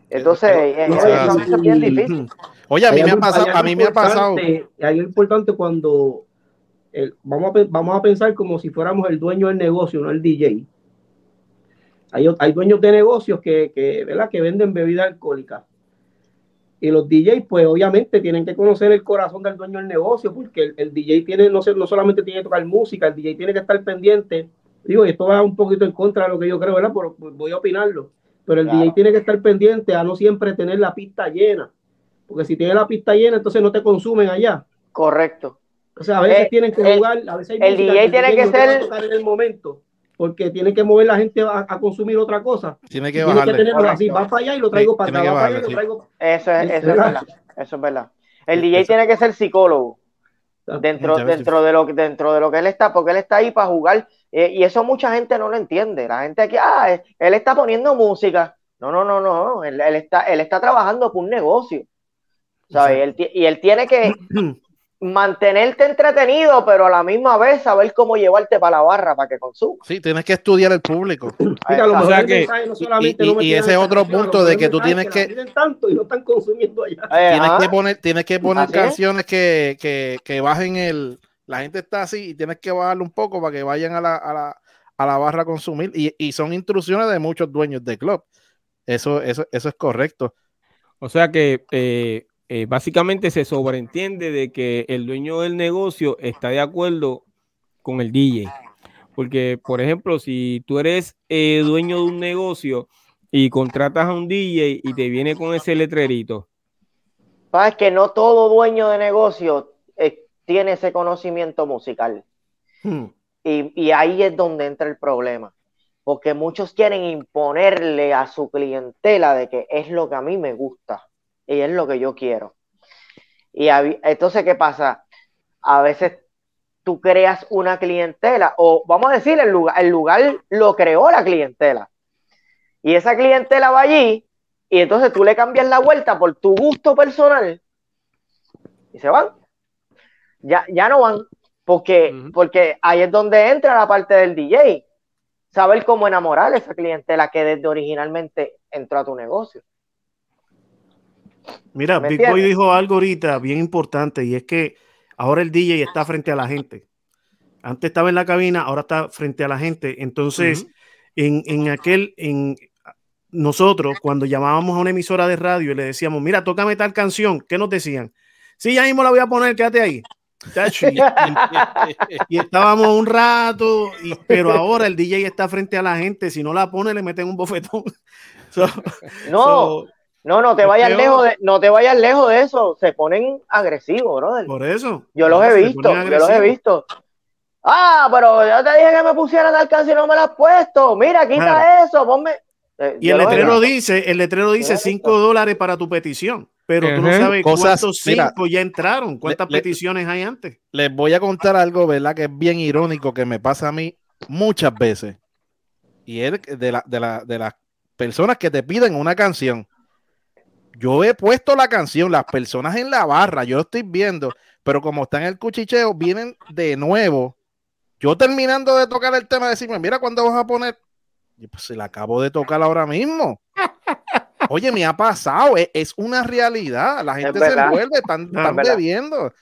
Entonces, eh, eso, es bien difícil. Oye, a mí me ha pasado, a mí me ha pasado. Hay importante cuando vamos, a, vamos a pensar como si fuéramos el dueño del negocio, no el DJ. Hay, hay dueños de negocios que, que, ¿verdad? que venden bebida alcohólica. Y los DJs, pues obviamente tienen que conocer el corazón del dueño del negocio, porque el, DJ tiene, no, no solamente tiene que tocar música, el DJ tiene que estar pendiente. Digo, esto va un poquito en contra de lo que yo creo, ¿verdad? Pero voy a opinarlo. Pero el DJ tiene que estar pendiente a no siempre tener la pista llena. Porque si tiene la pista llena, entonces no te consumen allá. Correcto. O sea, a veces eh, tienen que jugar, a veces el DJ tiene que ser en el momento porque tiene que mover la gente a, consumir otra cosa. Tiene que bajarle. Tiene que tenerlo así, va para allá y lo traigo para acá, va para allá y lo traigo. Eso es, eso es verdad. Eso es verdad. El DJ tiene que ser psicólogo dentro, dentro, de lo, dentro de lo que él está, porque él está ahí para jugar. Eh, y eso mucha gente no lo entiende. La gente aquí, ah, él está poniendo música. No, no, no, no. Él, está, él está trabajando por un negocio. ¿sabes? y él tiene que mantenerte entretenido, pero a la misma vez saber cómo llevarte para la barra para que consuma. Sí, tienes que estudiar el público. y, ese otro punto de que tú tienes que, tanto y no están consumiendo allá. Eh, tienes, que poner, tienes que poner canciones que, que, que, bajen el. La gente está así y tienes que bajarlo un poco para que vayan a la, a la, a la barra a consumir. Y, y, son instrucciones de muchos dueños de club. Eso, eso, eso es correcto. O sea que eh, eh, básicamente se sobreentiende de que el dueño del negocio está de acuerdo con el DJ. Porque, por ejemplo, si tú eres eh, dueño de un negocio y contratas a un DJ y te viene con ese letrerito. Es que no todo dueño de negocio eh, tiene ese conocimiento musical. Hmm. Y, y ahí es donde entra el problema. Porque muchos quieren imponerle a su clientela de que es lo que a mí me gusta y es lo que yo quiero. Y entonces, ¿qué pasa? A veces tú creas una clientela, o vamos a decir, el lugar, el lugar lo creó la clientela. Y esa clientela va allí, y entonces tú le cambias la vuelta por tu gusto personal, y se van. Ya, ya no van, porque, porque ahí es donde entra la parte del DJ. Saber cómo enamorar a esa clientela que desde originalmente entró a tu negocio. Mira, Big Boy dijo algo ahorita bien importante y es que ahora el DJ está frente a la gente. Antes estaba en la cabina, ahora está frente a la gente. Entonces, en, en, aquel, en nosotros, cuando llamábamos a una emisora de radio y le decíamos, mira, tócame tal canción, ¿qué nos decían? Sí, ya mismo la voy a poner, quédate ahí. Y, estábamos un rato, pero ahora el DJ está frente a la gente. Si no la pone, le meten un bofetón. no, no, no te vayas lejos de, no te vayas lejos de eso. Se ponen agresivos, brother. Por eso. Yo los he visto, yo los he visto. Ah, pero yo te dije que me pusiera tal canción y no me la has puesto. Mira, quita eso, ponme. Eh, y el letrero dice, el letrero dice 5 dólares para tu petición, pero tú no sabes cuántos 5 ya entraron, cuántas peticiones hay antes. Les voy a contar algo, ¿verdad? Que es bien irónico que me pasa a mí muchas veces. Y es de, la, de, la, de las personas que te piden una canción. Yo he puesto la canción, las personas en la barra, yo lo estoy viendo, pero como está en el cuchicheo, vienen de nuevo. Yo terminando de tocar el tema, decirme, mira, ¿cuándo vas a poner? Y pues se la acabo de tocar ahora mismo. Oye, me ha pasado, es, una realidad. La gente se envuelve, están, bebiendo.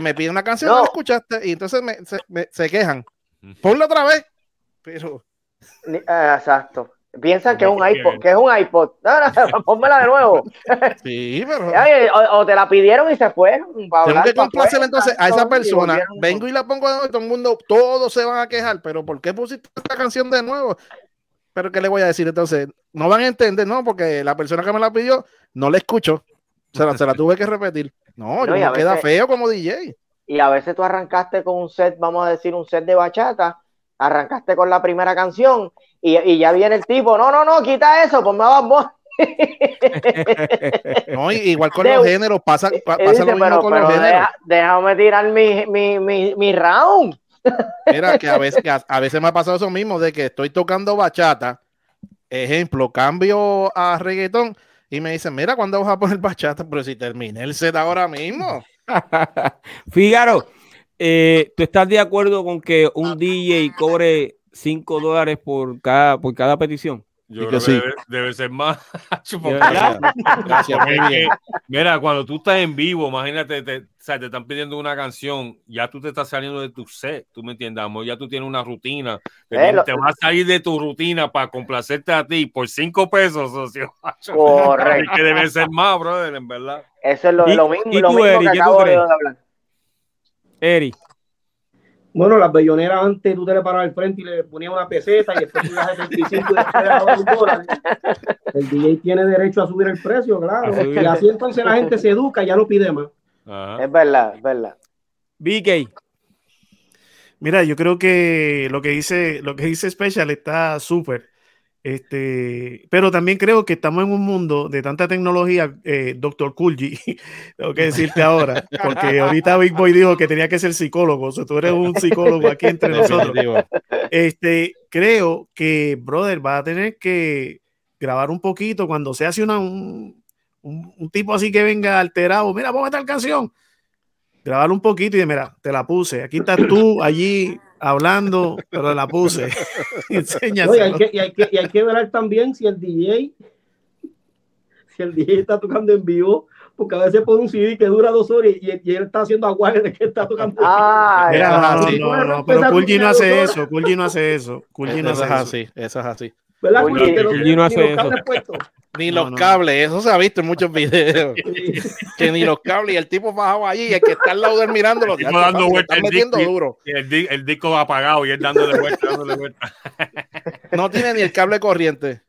me piden una canción, no. la escuchaste, y entonces se, quejan. Ponla otra vez. Pero. Ah, exacto. Piensan que es un iPod, que es un iPod. No, pónmela de nuevo. Sí, pero. o, te la pidieron y se fueron. Tengo que complacer entonces a esa persona. Vengo y la pongo de nuevo, todo el mundo, todos se van a quejar. Pero ¿por qué pusiste esta canción de nuevo? Pero ¿qué le voy a decir entonces? No van a entender, ¿no? Porque la persona que me la pidió no la escucho. Se la, se la tuve que repetir. No, no, queda feo como DJ. Y a veces tú arrancaste con un set, vamos a decir, un set de bachata, arrancaste con la primera canción y, y ya viene el tipo, no, no, no, quita eso, pues me vas no, igual con los géneros, pasa, pasa lo mismo con los géneros. déjame tirar mi, mi, mi, mi round. Mira, que a veces, a, veces me ha pasado eso mismo, de que estoy tocando bachata, ejemplo, cambio a reggaetón, y me dicen, mira, ¿cuándo vas a poner bachata? Pero si terminé el set ahora mismo. Fíjaro, eh, ¿tú estás de acuerdo con que un DJ cobre 5 dólares por cada, por cada petición? Yo creo que debe, ser más. Mira, cuando tú estás en vivo, imagínate, te, o sea, te están pidiendo una canción, ya tú te estás saliendo de tu set, tú me entiendes, ya tú tienes una rutina, te, eh, vas a salir de tu rutina para complacerte a ti por cinco pesos, socio. Correcto. que debe ser más, brother, en verdad. Eso es lo, lo mismo, lo mismo que acabo de hablar. Eri. Bueno, las belloneras antes tú te le parabas al frente y le ponías una peseta y después tú 75 y después El DJ tiene derecho a subir el precio, claro. Y así entonces la gente se educa y ya no pide más. Es verdad, es verdad. BK. Mira, yo creo que lo que dice, lo que dice Special está súper. Este, pero también creo que estamos en un mundo de tanta tecnología, eh, doctor Kulji, tengo que decirte ahora, porque ahorita Big Boy dijo que tenía que ser psicólogo, o sea, tú eres un psicólogo aquí entre nosotros. Este, creo que, brother, va a tener que grabar un poquito cuando se hace una, un, un, tipo así que venga alterado, mira, ponme tal canción, grabar un poquito y de, mira, te la puse, aquí estás tú, allí hablando, pero la puse. Enséñaselo. y, hay que, y, hay que, y hay que ver también si el DJ, si el DJ está tocando en vivo, porque a veces pone un CD que dura dos horas y, y él está haciendo aguaje de que está tocando. Ah, no, no, no, pero Kulji no hace eso, Kulji no hace eso, Kulji no hace eso. así, eso es así. ¿Verdad, Kulji? no hace eso. Ni los cables, eso se ha visto en muchos videos. que ni los cables y el tipo bajado allí y el que está al lado de él mirándolo. El dando vueltas, metiendo duro. el, el, disco apagado y él dándole vuelta, dándole vuelta. no tiene ni el cable corriente.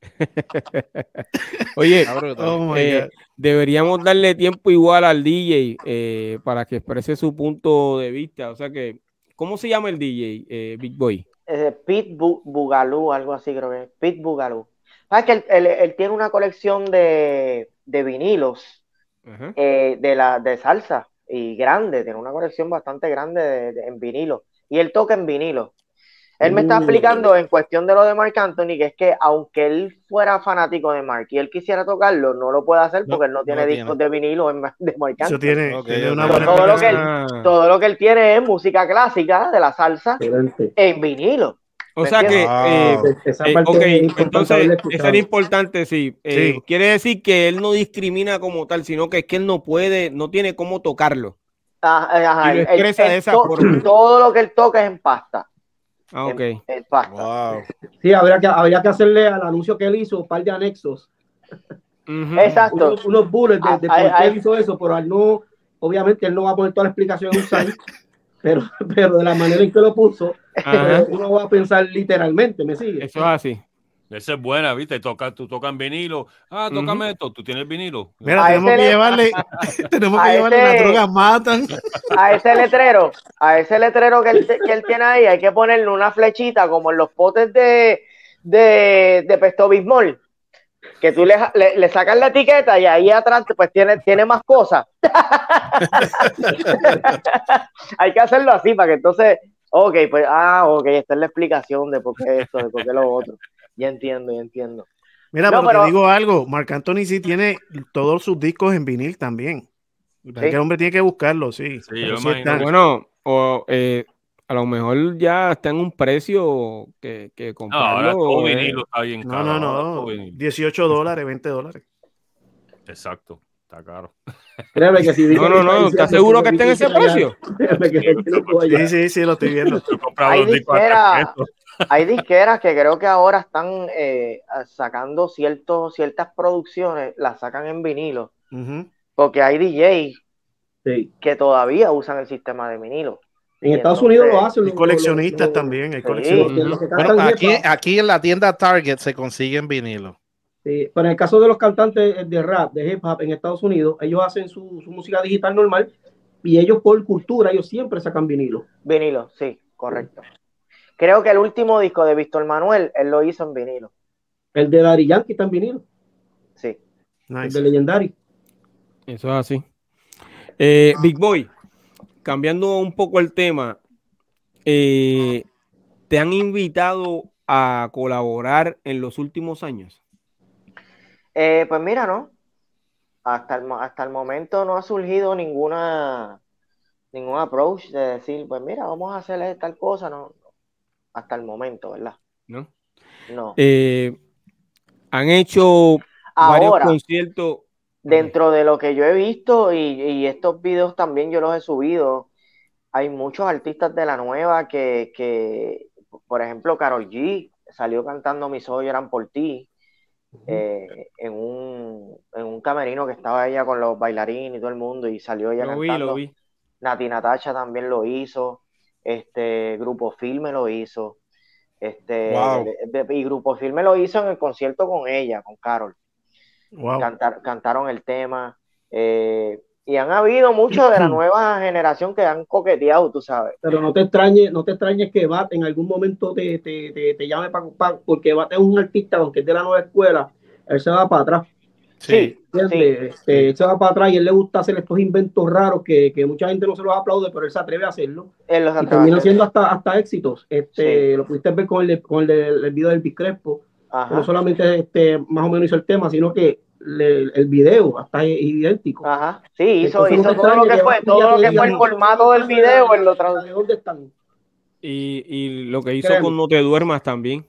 Oye, oh eh, deberíamos darle tiempo igual al DJ eh, para que exprese su punto de vista. O sea que, ¿cómo se llama el DJ, eh, Big Boy? Pete Bugalú, algo así creo que es. Pete Bugalú. ¿Sabes que él, tiene una colección de, vinilos eh, de, la, de salsa y grande, tiene una colección bastante grande en vinilo. Y él toca en vinilo. Él me está uh. explicando en cuestión de lo de Mark Anthony, que es que aunque él fuera fanático de Mark y él quisiera tocarlo, no lo puede hacer porque él no tiene discos de vinilo de Mark Anthony. tiene, todo, lo que él, todo lo que él tiene es música clásica de la salsa en vinilo. O sea que, eh, eh, entonces, eso era importante, sí. Eh, sí. Quiere decir que él no discrimina como tal, sino que es que él no puede, no tiene cómo tocarlo. Ajá, Todo lo que él toca es en pasta. Ah, ok. En, pasta. Sí, habría que, habría que hacerle al anuncio que él hizo un par de anexos. Exacto. Unos, bullets de, de por qué él hizo eso, pero al no, obviamente él no va a poner toda la explicación en un site, pero, pero de la manera en que lo puso, uno va a pensar literalmente, ¿me sigue? Eso es así. Esa es buena, ¿viste? Toca, tú tocas en vinilo. Ah, tócame esto. Tú tienes vinilo. Mira, tenemos que, llevarle, tenemos que llevarle, las drogas matan. A ese letrero, a ese letrero que él, que él, tiene ahí, hay que ponerle una flechita como en los potes de, de, de Pesto Bismol. Que tú le, le, sacas la etiqueta y ahí atrás pues tiene, tiene más cosas. hay que hacerlo así para que entonces, ok, pues, ah, ok, esta es la explicación de por qué esto, de por qué lo otro. Ya entiendo, ya entiendo. Mira, pero... digo algo, Marc Anthony sí tiene todos sus discos en vinil también. El hombre tiene que buscarlo, sí. bueno, o eh, a lo mejor ya está en un precio que, que comprarlo. No, no, no, no. 18 dólares, 20 dólares. Exacto, está caro. Créeme que si no, no, no, ¿estás seguro que está en ese precio? sí, sí, sí, lo estoy viendo. Hay disqueras que creo que ahora están eh, sacando ciertos, ciertas producciones, las sacan en vinilo, porque hay DJs que todavía usan el sistema de vinilo. En Estados Unidos lo hacen. Los, coleccionistas también. Hay coleccionistas. aquí, aquí en la tienda Target se consiguen vinilo. Sí, pero en el caso de los cantantes de rap, de hip hop en Estados Unidos, ellos hacen su, su música digital normal y ellos por cultura, ellos siempre sacan vinilo. Vinilo, sí, correcto. Creo que el último disco de Víctor Manuel, él lo hizo en vinilo. El de Dari Yankee está en vinilo. Sí. El de Legendary. Eso es así. Eh, Big Boy, cambiando un poco el tema, eh, ¿te han invitado a colaborar en los últimos años? Eh, pues mira, no. Hasta el, hasta el momento no ha surgido ninguna ningún approach de decir, pues mira, vamos a hacerle tal cosa, no, hasta el momento, ¿verdad? No. No. Eh, han hecho varios conciertos. Dentro de lo que yo he visto y, estos videos también yo los he subido, hay muchos artistas de la nueva que, que por ejemplo, Carol G salió cantando Mis ojos lloran por ti. Eh, en, un, en un camerino que estaba ella con los bailarines y todo el mundo y salió ella lo cantando. Vi, lo vi. Nati Natacha también lo hizo este Grupo Filme lo hizo, este, y Grupo Filme lo hizo en el concierto con ella, con Carol. Cantaron el tema. Eh, y han habido muchos de la nueva generación que han coqueteado, tú sabes. Pero no te extrañes, no te extrañes que Bat en algún momento te, te, llame para, porque Bat es un artista, aunque es de la nueva escuela, él se va para atrás. Sí, este, se va para atrás y él le gusta hacer estos inventos raros que, mucha gente no se los aplaude, pero él se atreve a hacerlo. y termina siendo hasta, hasta éxitos. Este, Lo pudiste ver con el, con el, video del No solamente este, más o menos hizo el tema, sino que el video hasta es idéntico. Ajá. Sí, hizo, hizo todo lo que fue, todo lo que fue el formato del video. En lo ¿Dónde están? Y, y lo que hizo con No Te Duermas también.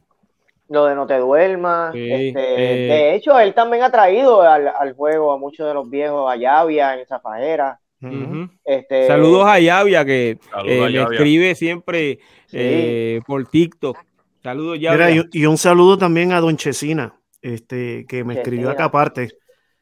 Lo de No te duermas. este, eh, de hecho, él también ha traído al, al, juego a muchos de los viejos, a Llavia en Zafajera. este, Saludos a Llavia que eh, me escribe siempre eh, por TikTok. Saludos Llavia. y, un saludo también a Don Chesina, este, que me escribió acá aparte.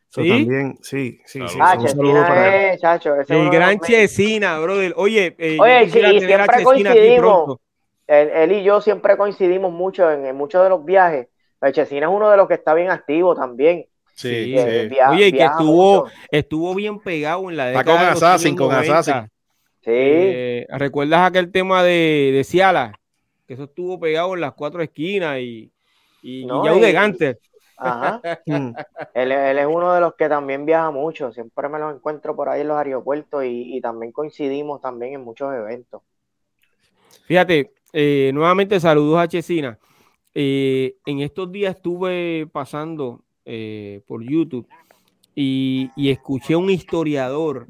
¿Sí? también, sí, sí, sí. Ah, un saludo para él. Chacho, el gran Chesina, brother. Oye, Oye, y siempre coincidimos él, y yo siempre coincidimos mucho en, muchos de los viajes. Chesina es uno de los que está bien activo también. Sí, Oye, y que estuvo, estuvo bien pegado en la década con Assassin, con Assassin. Sí. Eh, ¿Recuerdas aquel tema de, de Ciala? Que eso estuvo pegado en las cuatro esquinas y, y, no, de Ganter. Ajá. Mm. él, es uno de los que también viaja mucho. Siempre me lo encuentro por ahí en los aeropuertos y, y también coincidimos también en muchos eventos. Fíjate, eh, nuevamente saludos a Chesina. Eh, en estos días estuve pasando eh, por YouTube y, escuché a un historiador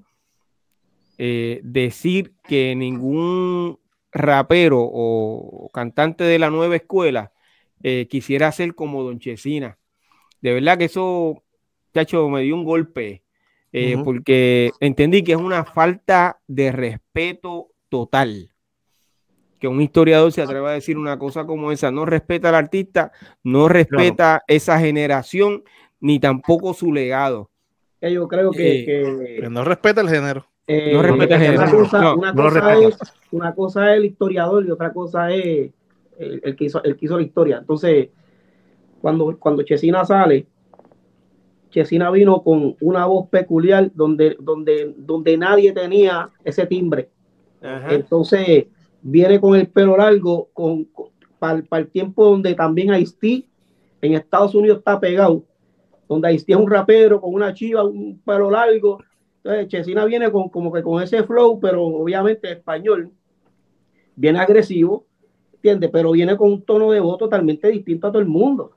decir que ningún rapero o cantante de la nueva escuela quisiera ser como Don Chesina. De verdad que eso, chacho, me dio un golpe eh, porque entendí que es una falta de respeto total. Que un historiador se atreva a decir una cosa como esa, no respeta al artista, no respeta esa generación, ni tampoco su legado. Yo creo que, no respeta el género. No respeta el género. Una cosa, es, una cosa es el historiador y otra cosa es el, que, hizo, el que hizo la historia. Entonces, cuando, cuando Chesina sale, Chesina vino con una voz peculiar donde, donde, donde nadie tenía ese timbre. Entonces, viene con el pelo largo, con, para, el tiempo donde también Haití en Estados Unidos está pegado, donde Haití es un rapero con una chiva, un pelo largo. Entonces, Chesina viene con, como que con ese flow, pero obviamente español, viene agresivo pero viene con un tono de voz totalmente distinto a todo el mundo.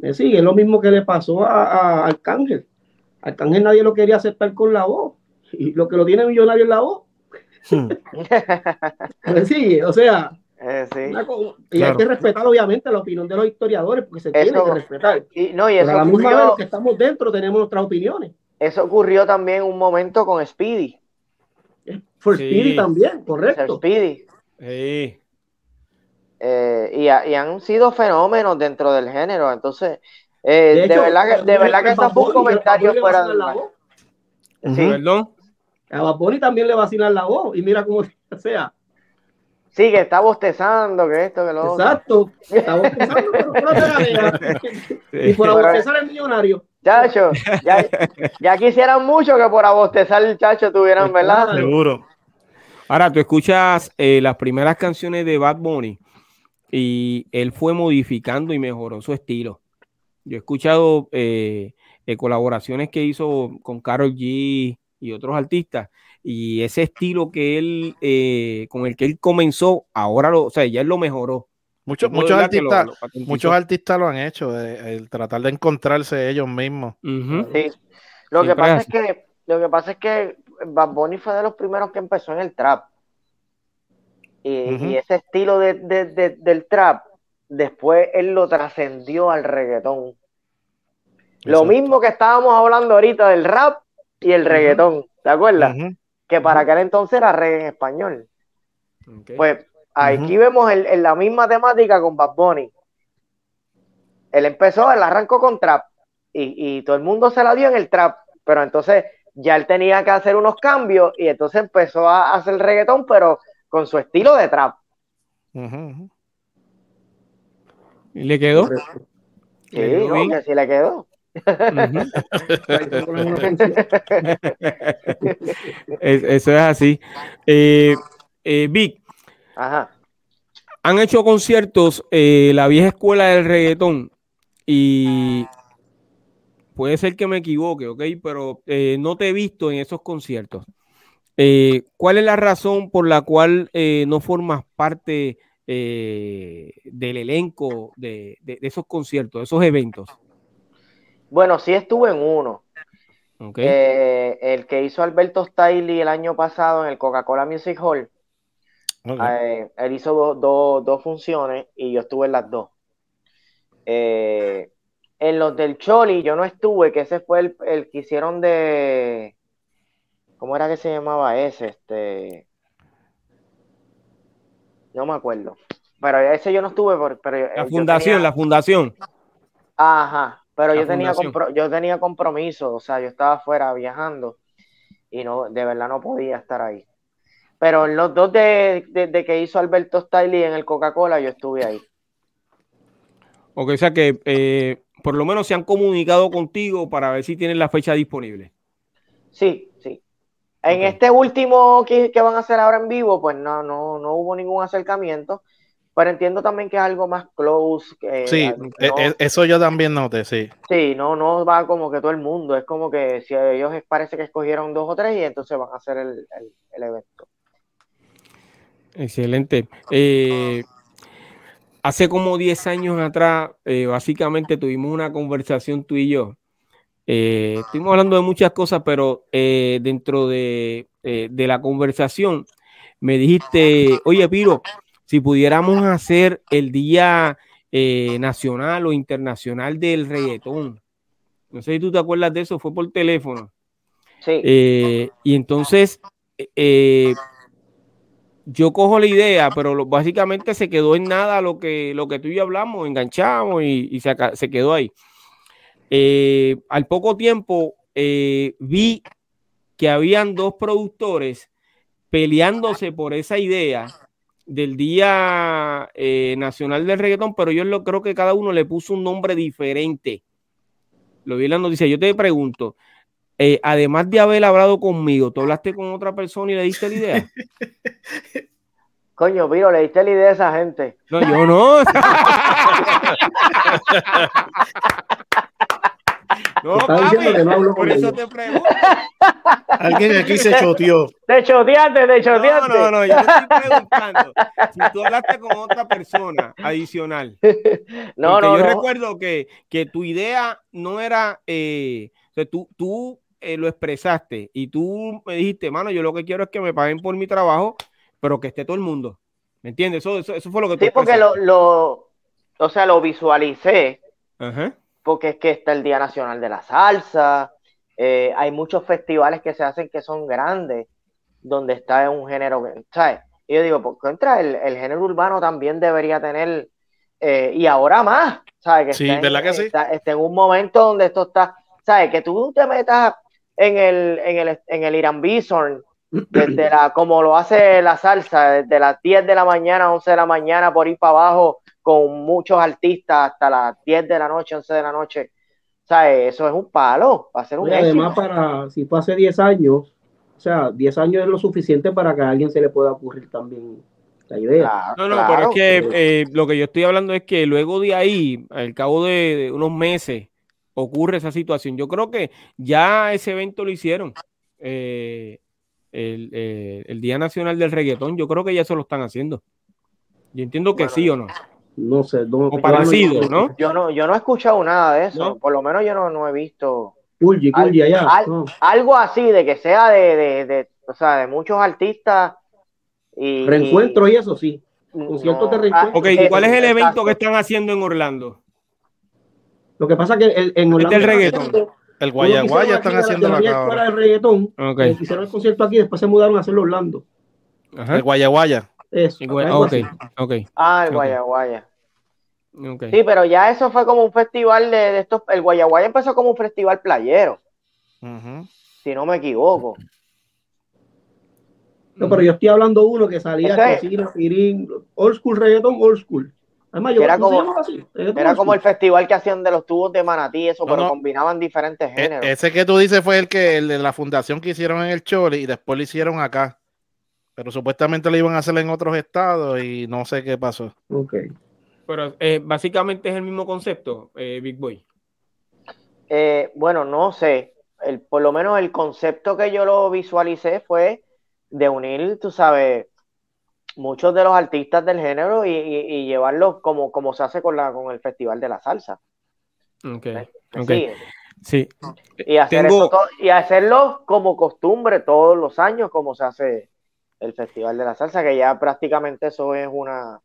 Es es lo mismo que le pasó a, Arcángel. Arcángel nadie lo quería aceptar con la voz. Y lo que lo tiene millonario es la voz. Hmm. sí, o sea, eh, y hay que respetar obviamente la opinión de los historiadores porque se tiene que respetar. Y, no, y eso a la misma vez los que estamos dentro tenemos nuestras opinioes. Eso ocurrió también un momento con Speedy. Fue Speedy también, correcto. Speedy. Sí. Eh, y, han sido fenómenos dentro del género. Entonces, eh, de, verdad, que, de verdad que está un comentario fuera de la voz. Sí. Perdón. A Baboni también le vacilan la voz y mira cómo sea. Sí, que está bostezando, que esto, que lo Exacto. Está bostezando, pero Y por abostezar el millonario. Chacho, ya, ya, quisieran mucho que por abostezar el chacho tuvieran, ¿verdad? Seguro. Ahora, tú escuchas eh, las primeras canciones de Bad Bunny y él fue modificando y mejoró su estilo. Yo he escuchado eh, eh, colaboraciones que hizo con Carol G y otros artistas y ese estilo que él eh, con el que él comenzó ahora lo, o sea, ya él lo mejoró. Muchos, muchos artistas, muchos artistas lo han hecho, el tratar de encontrarse ellos mismos. sí. Lo que pasa es que lo que pasa es que Bad Bunny fue de los primeros que empezó en el trap. Y, ese estilo de, del trap, después él lo trascendió al reggaetón. Lo mismo que estábamos hablando ahorita del rap y el reggaetón, ¿te acuerdas? Que para aquel entonces era reggae en español. Pues aquí vemos el, la misma temática con Bad Bunny. Él empezó, él arrancó con trap y, y todo el mundo se la dio en el trap, pero entonces ya él tenía que hacer unos cambios y entonces empezó a hacer reggaetón, pero con su estilo de trap. ¿Y le quedó? Sí, no, sí le quedó. Eso es así. Eh, eh, Vic, Ajá. han hecho conciertos eh, la vieja escuela del reggaetón y puede ser que me equivoque, ¿ok? Pero no te he visto en esos conciertos. Eh, ¿Cuál es la razón por la cual eh, no formas parte eh, del elenco de, esos conciertos, de esos eventos? Bueno, sí estuve en uno. el que hizo Alberto Stiley el año pasado en el Coca-Cola Music Hall. él hizo dos funciones y yo estuve en las dos. en los del Choli yo no estuve, que ese fue el que hicieron de ¿Cómo era que se llamaba ese? Este. No me acuerdo. Pero ese yo no estuve. Por, pero la fundación, la fundación. Ajá. Pero yo tenía, yo tenía compromiso. O sea, yo estaba afuera viajando. Y no, de verdad no podía estar ahí. Pero en los dos de, que hizo Alberto Stiley en el Coca-Cola, yo estuve ahí. Ok, o sea que eh, por lo menos se han comunicado contigo para ver si tienen la fecha disponible. Sí, sí. En este último que, van a hacer ahora en vivo, pues no, no, no hubo ningún acercamiento, pero entiendo también que es algo más close. Que, sí, e, e, eso yo también noté, sí. Sí, no, no va como que todo el mundo, es como que si ellos parece que escogieron dos o tres y entonces van a hacer el, evento. Excelente. Eh, hace como 10 años atrás, eh, básicamente tuvimos una conversación tú y yo eh, estuvimos hablando de muchas cosas, pero eh, dentro de, eh, de, la conversación me dijiste, oye Piro, si pudiéramos hacer el Día eh, Nacional o Internacional del Reggaetón. No sé si tú te acuerdas de eso, fue por teléfono. Sí. Eh, y entonces, eh, yo cojo la idea, pero básicamente se quedó en nada lo que, lo que tú y yo hablamos, enganchamos y, se, se, quedó ahí. Al poco tiempo vi que habían dos productores peleándose por esa idea del Día Nacional del Reggaetón, pero yo lo, creo que cada uno le puso un nombre diferente. Lo vi en la noticia. Yo te pregunto, eh, además de haber hablado conmigo, ¿tú hablaste con otra persona y le diste la idea? Coño, Piro, le diste la idea a esa gente. No, yo no. no, papi, que no hablo por eso te pregunto. Alguien aquí se choteó. Te choteaste, te choteaste. No, no, no, yo te estoy preguntando si tú hablaste con otra persona adicional. No, Porque no, yo no. recuerdo que, que tu idea no era, eh, o sea, tú, tú eh, lo expresaste y tú me dijiste, mano, yo lo que quiero es que me paguen por mi trabajo, pero que esté todo el mundo. ¿Me entiendes? Eso, eso, eso fue lo que tú Sí, porque lo, lo, o sea, lo visualicé. Ajá. Porque es que está el Día Nacional de la Salsa, eh, hay muchos festivales que se hacen que son grandes, donde está un género, ¿sabes? Y yo digo, por contra, el, el género urbano también debería tener, eh, y ahora más, ¿sabes? Que Sí, está en- ¿verdad que sí? Está, está en un momento donde esto está, ¿sabes? Que tú te metas en el, en el, en el Irán Bison, desde la, como lo hace la salsa, desde las 10 de la mañana, 11 de la mañana, por ir para abajo, con muchos artistas hasta las 10 de la noche, 11 de la noche. ¿Sabes? Eso es un palo, va a ser un Oye, además, para, si fue hace 10 años, o sea, 10 años es lo suficiente para que a alguien se le pueda ocurrir también la idea. Claro, No, no, claro. pero es que eh, lo que yo estoy hablando es que luego de ahí, al cabo de, de unos meses, ocurre esa situación. Yo creo que ya ese evento lo hicieron. eh, el, eh, el Día Nacional del Reggaetón, yo creo que ya eso lo están haciendo. Yo entiendo que Bueno, sí o no. No sé, no, O parecido, ¿no? Yo no, yo no he escuchado nada de eso, ¿No? por lo menos yo no, no he visto Kulji, Kulji allá. Al- no. algo así de que sea de, de, de, o sea, de muchos artistas y Reencuentro y eso sí. conciertos de reencuentro. Ok, ¿cuál es el evento que están haciendo en Orlando? Lo que pasa es que el- en Orlando del están reggaetón. El Guayaguaya están la- haciendo la del reggaetón. Ok. eh, hicieron el concierto aquí, después se mudaron a hacerlo Orlando. Ajá. El Guayaguaya. Eso. Igual- algo ok, así. ok, Ah, el Ok. Guayaguaya. Sí, pero ya eso fue como un festival de, de estos, el Guayaguaya empezó como un festival playero, si no me equivoco. No, pero yo estoy hablando uno que salía cocina, pirín, old school reggaetón, old school. Además, yo Era ¿no se como- así? Era como el festival que hacían de los tubos de manatí, eso, No, pero no. combinaban diferentes E- géneros. ese que tú dices fue el que el de la fundación que hicieron en el Choli y después lo hicieron acá. Pero supuestamente lo iban a hacer en otros estados y no sé qué pasó. Ok. Pero eh, básicamente es el mismo concepto, eh, Big Boy. Eh, bueno, no sé. El, por lo menos el concepto que yo lo visualicé fue de unir, tú sabes, muchos de los artistas del género y, y- y llevarlos como, como se hace con, la, con el Festival de la Salsa. Ok, ¿Me ok. sigues? Sí. Y, hacer Tengo- eso to- y hacerlo como costumbre todos los años, como se hace el Festival de la Salsa, que ya prácticamente eso es una,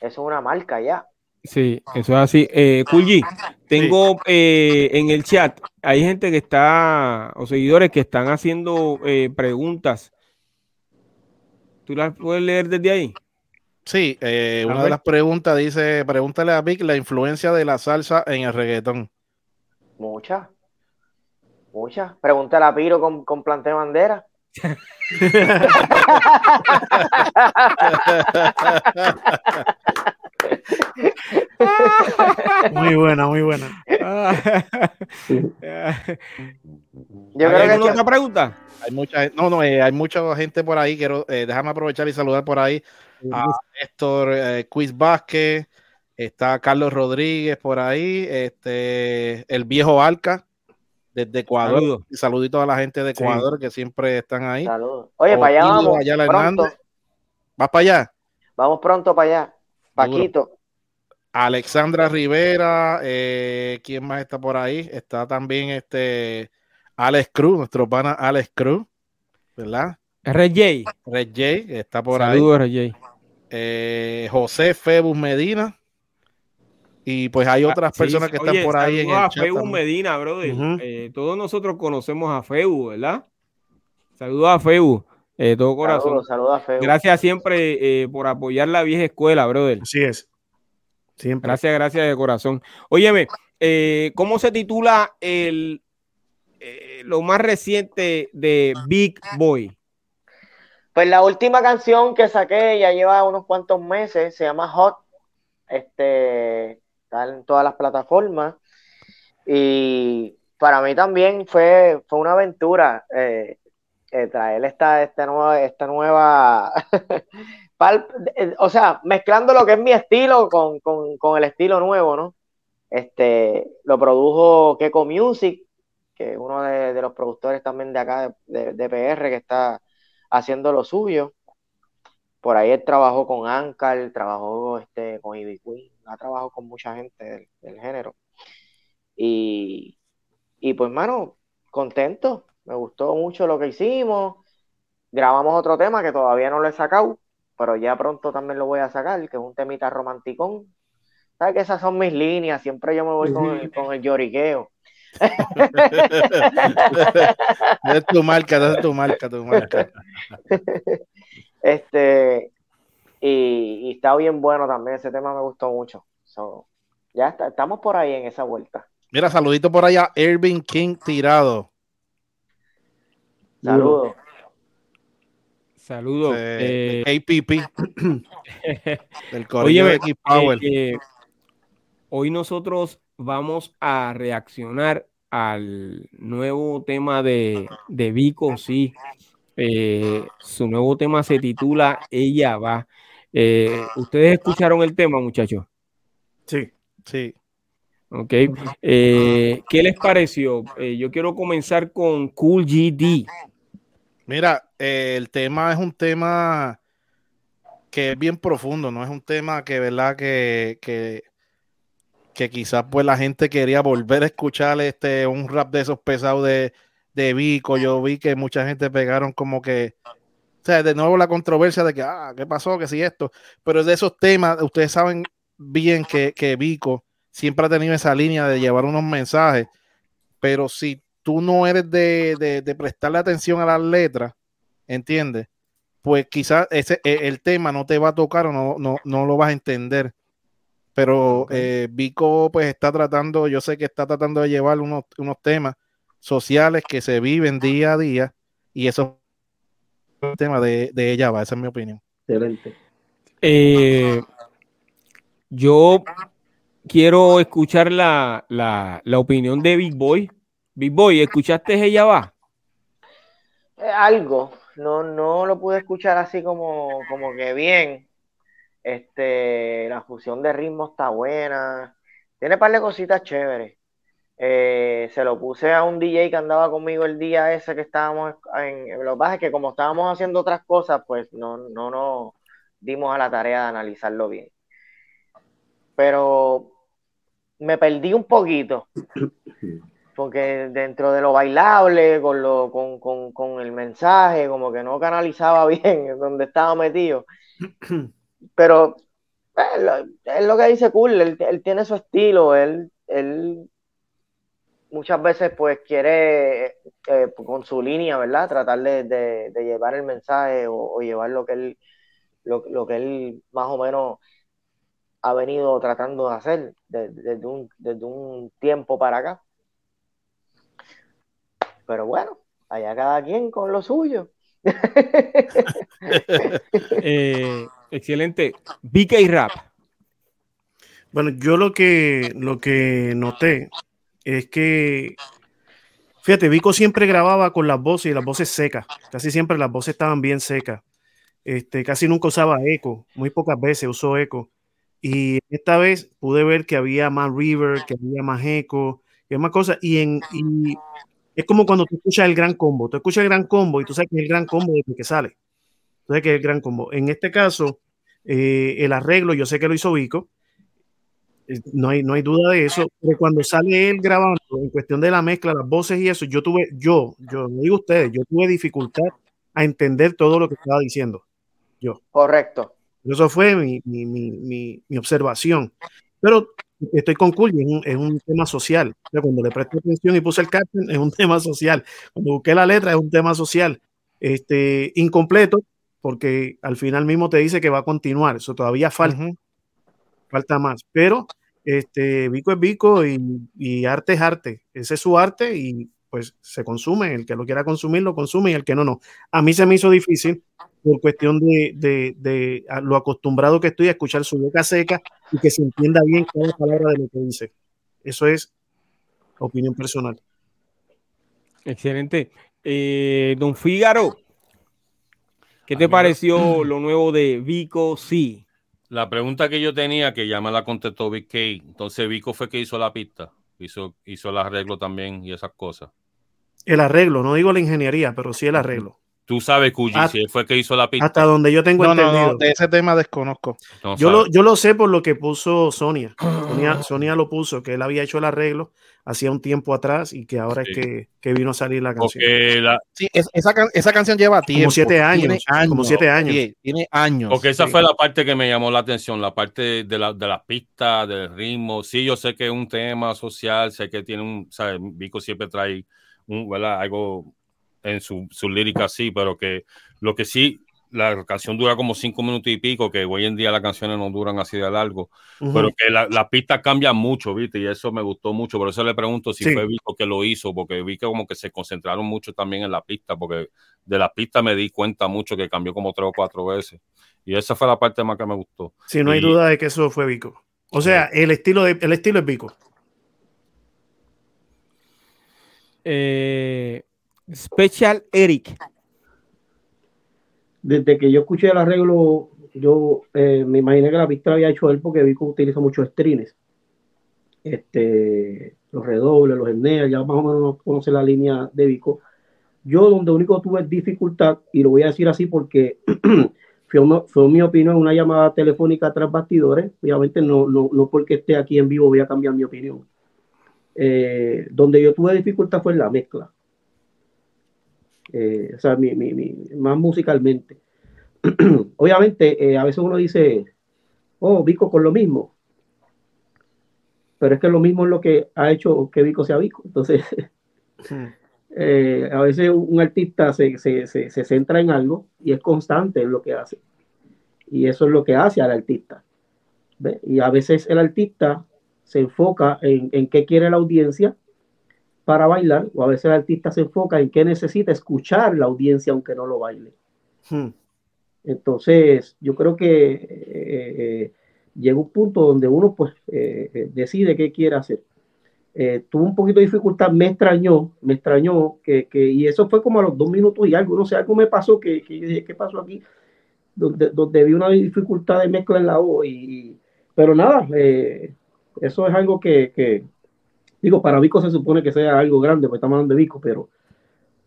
eso es una marca ya. Sí, eso es así. Eh, Kulji, tengo eh, en el chat, hay gente que está, o seguidores que están haciendo eh, preguntas. ¿Tú las puedes leer desde ahí? Sí, eh, una ver. de las preguntas dice, pregúntale a Vic la influencia de la salsa en el reggaetón. Muchas. Muchas. Pregúntale a Piro con, con planté bandera. Muy buena, muy buena. Yo ¿Hay alguna es que- otra pregunta? Hay mucha, no, no, eh, hay mucha gente por ahí. Quiero, eh, déjame aprovechar y saludar por ahí a Héctor eh, Quiz Vázquez, está Carlos Rodríguez por ahí, este, el viejo Alca desde Ecuador. Saludos. Y saludito a la gente de Sí. Ecuador que siempre están ahí. Saludos. Oye, para allá vamos. Ayala Pronto. Hernández. ¿Vas para allá? Vamos pronto para allá. Paquito. Alexandra Rivera, eh, ¿quién más está por ahí? Está también este Alex Cruz, nuestro pana Alex Cruz, ¿verdad? Red J. Red J, está por ahí. Saludos, Red J. Eh, José Febus Medina. Y pues hay ah, otras personas que están por ahí en el a Feu Medina, brother. Eh, todos nosotros conocemos a Feu, ¿verdad? Saludos a Feu. Eh, todo corazón. Saludos, a Feu. Gracias siempre eh, por apoyar la vieja escuela, brother. Así es. Siempre. Gracias, gracias de corazón. Óyeme, ¿cómo se titula el lo más reciente de Big Boy? Pues la última canción que saqué ya lleva unos cuantos meses, se llama Hot. Este, en todas las plataformas. Y para mí también fue, fue una aventura eh, eh, traer esta, esta nueva, esta nueva eh, o sea, mezclando lo que es mi estilo con, el estilo nuevo, ¿no? Este, lo produjo Keko Music, que es uno de, los productores también de acá, de, PR, que está haciendo lo suyo. Por ahí él trabajó con Ankar, trabajó este, con Ivy Queen ha trabajado con mucha gente del, género. Y, pues, mano, contento. Me gustó mucho lo que hicimos. Grabamos otro tema que todavía no lo he sacado, pero ya pronto también lo voy a sacar, que es un temita romanticón. ¿Sabes que esas son mis líneas? Siempre yo me voy con el, con el lloriqueo. es tu marca, es tu marca, tu marca. Este, y, está bien bueno también, ese tema me gustó mucho. ya estamos por ahí en esa vuelta. Mira, saludito por allá, Irving King tirado. Saludos. Saludos. Eh, APP. del Oye, de Power. Eh, eh, hoy nosotros vamos a reaccionar al nuevo tema de, de Vico, sí. su nuevo tema se titula Ella va. Eh, ¿Ustedes escucharon el tema, muchachos? Sí, sí. Ok. Eh, ¿Qué les pareció? Eh, yo quiero comenzar con Cool GD. Mira, el tema es un tema que es bien profundo, no es un tema que, ¿verdad? Que, que, que quizás pues la gente quería volver a escuchar este, un rap de esos pesados de, de Vico. Yo vi que mucha gente pegaron como que sea, de nuevo la controversia de que, ah, ¿qué pasó? Que si esto. Pero de esos temas, ustedes saben bien que, que Vico siempre ha tenido esa línea de llevar unos mensajes, pero si tú no eres de, de, prestarle atención a las letras, ¿entiendes? Pues quizás ese, e, el tema no te va a tocar o no, no, no lo vas a entender. Pero eh, Vico pues está tratando, yo sé que está tratando de llevar unos, unos temas sociales que se viven día a día y eso tema de, de ella va, esa es mi opinión. Excelente. Eh, yo quiero escuchar la, la, la, opinión de Big Boy. Big Boy, ¿escuchaste ella va? Eh, algo, no, no lo pude escuchar así como, como que bien. Este, la fusión de ritmo está buena. Tiene un par de cositas chéveres. Eh, se lo puse a un DJ que andaba conmigo el día ese que estábamos en. Lo que es que como estábamos haciendo otras cosas, pues no, no nos dimos a la tarea de analizarlo bien. Pero me perdí un poquito. Porque dentro de lo bailable, con, lo, con, con, el mensaje, como que no canalizaba bien donde estaba metido. Pero eh, es lo, que dice Cool, él, él tiene su estilo, él, él muchas veces pues quiere eh, con su línea, ¿verdad? Tratar de, llevar el mensaje o, llevar lo que él lo, que él más o menos ha venido tratando de hacer desde, un, desde un tiempo para acá. Pero bueno, allá cada quien con lo suyo. Eh, excelente. BK Rap. Bueno, yo lo que, lo que noté es que, fíjate, Vico siempre grababa con las voces y las voces secas. Casi siempre las voces estaban bien secas. Este, casi nunca usaba eco, muy pocas veces usó eco. Y esta vez pude ver que había más river, que había más eco, que más cosas. Y, en, es como cuando tú escuchas el gran combo. Tú escuchas el gran combo y tú sabes que es el gran combo desde que sale. Sabes que es el gran combo. En este caso, eh, el arreglo, yo sé que lo hizo Vico, no hay, no hay duda de eso, pero cuando sale él grabando, en cuestión de la mezcla, las voces y eso, yo tuve, yo, yo, no digo ustedes, yo tuve dificultad a entender todo lo que estaba diciendo. Yo. Correcto. Eso fue mi, mi, mi, mi observación. Pero estoy con Cully, es un, es un tema social. cuando le presté atención y puse el caption, es un tema social. Cuando busqué la letra, es un tema social. Este, incompleto, porque al final mismo te dice que va a continuar. Eso todavía falta. Falta más. Pero este, Vico es Vico y, y, arte es arte. Ese es su arte y pues se consume. El que lo quiera consumir, lo consume y el que no, no. A mí se me hizo difícil por cuestión de, de, de lo acostumbrado que estoy a escuchar su boca seca y que se entienda bien cada palabra de lo que dice. Eso es opinión personal. Excelente. Eh, don Fígaro, ¿qué te pareció lo nuevo de Vico Sí? La pregunta que yo tenía, que ya me la contestó Vic. Entonces, Vico fue que hizo la pista, hizo, hizo el arreglo también y esas cosas. El arreglo, no digo la ingeniería, pero sí el arreglo. Tú sabes, Cuyi, si fue que hizo la pista. Hasta donde yo tengo entendido. de ese tema desconozco. yo, lo, yo lo sé por lo que puso Sonia. Sonia. lo puso, que él había hecho el arreglo hacía un tiempo atrás y que ahora es que, que, vino a salir la canción. Sí, esa, esa, canción lleva tiempo. Como siete años. como siete años. Tiene, años. Porque esa fue la parte que me llamó la atención, la parte de la, de las pistas, del ritmo. Sí, yo sé que es un tema social, sé que tiene un, ¿sabes? Vico siempre trae un, ¿verdad? algo en su, su lírica sí, pero que lo que sí, la canción dura como cinco minutos y pico, que hoy en día las canciones no duran así de largo, pero que la, la, pista cambia mucho, ¿viste? Y eso me gustó mucho, por eso le pregunto si fue Vico que lo hizo, porque vi que como que se concentraron mucho también en la pista, porque de la pista me di cuenta mucho que cambió como tres o cuatro veces. Y esa fue la parte más que me gustó. Sí, no hay duda de que eso fue Vico. O sea, el estilo, de, el estilo es Vico. Eh, Special Eric. Desde que yo escuché el arreglo, yo eh, me imaginé que la pista la había hecho él porque Vico utiliza muchos strings. Este, los redobles, los herneas, ya más o menos conoce la línea de Vico. Yo donde único tuve dificultad, y lo voy a decir así porque fue, fue mi opinión, una llamada telefónica tras bastidores, obviamente no, no, no porque esté aquí en vivo voy a cambiar mi opinión. Eh, donde yo tuve dificultad fue en la mezcla. Eh, o sea, mi, mi, más musicalmente. Obviamente, eh, a veces uno dice, oh, Vico con lo mismo, pero es que lo mismo es lo que ha hecho que Vico sea Vico. Entonces, eh, a veces un artista se, se, se, se, centra en algo y es constante en lo que hace. Y eso es lo que hace al artista. Y a veces el artista se enfoca en, en qué quiere la audiencia para bailar, o a veces el artista se enfoca en qué necesita escuchar la audiencia aunque no lo baile. Hmm. Entonces, yo creo que eh, eh, llega un punto donde uno pues eh, decide qué quiere hacer. tuvo un poquito de dificultad, me extrañó, me extrañó que, que, y eso fue como a los dos minutos y algo, no sé, algo me pasó que, que ¿qué pasó aquí? Donde, donde vi una dificultad de mezcla en la voz, y, pero nada, eso es algo que, Digo, para Vico se supone que sea algo grande, pues estamos hablando de Vico, pero,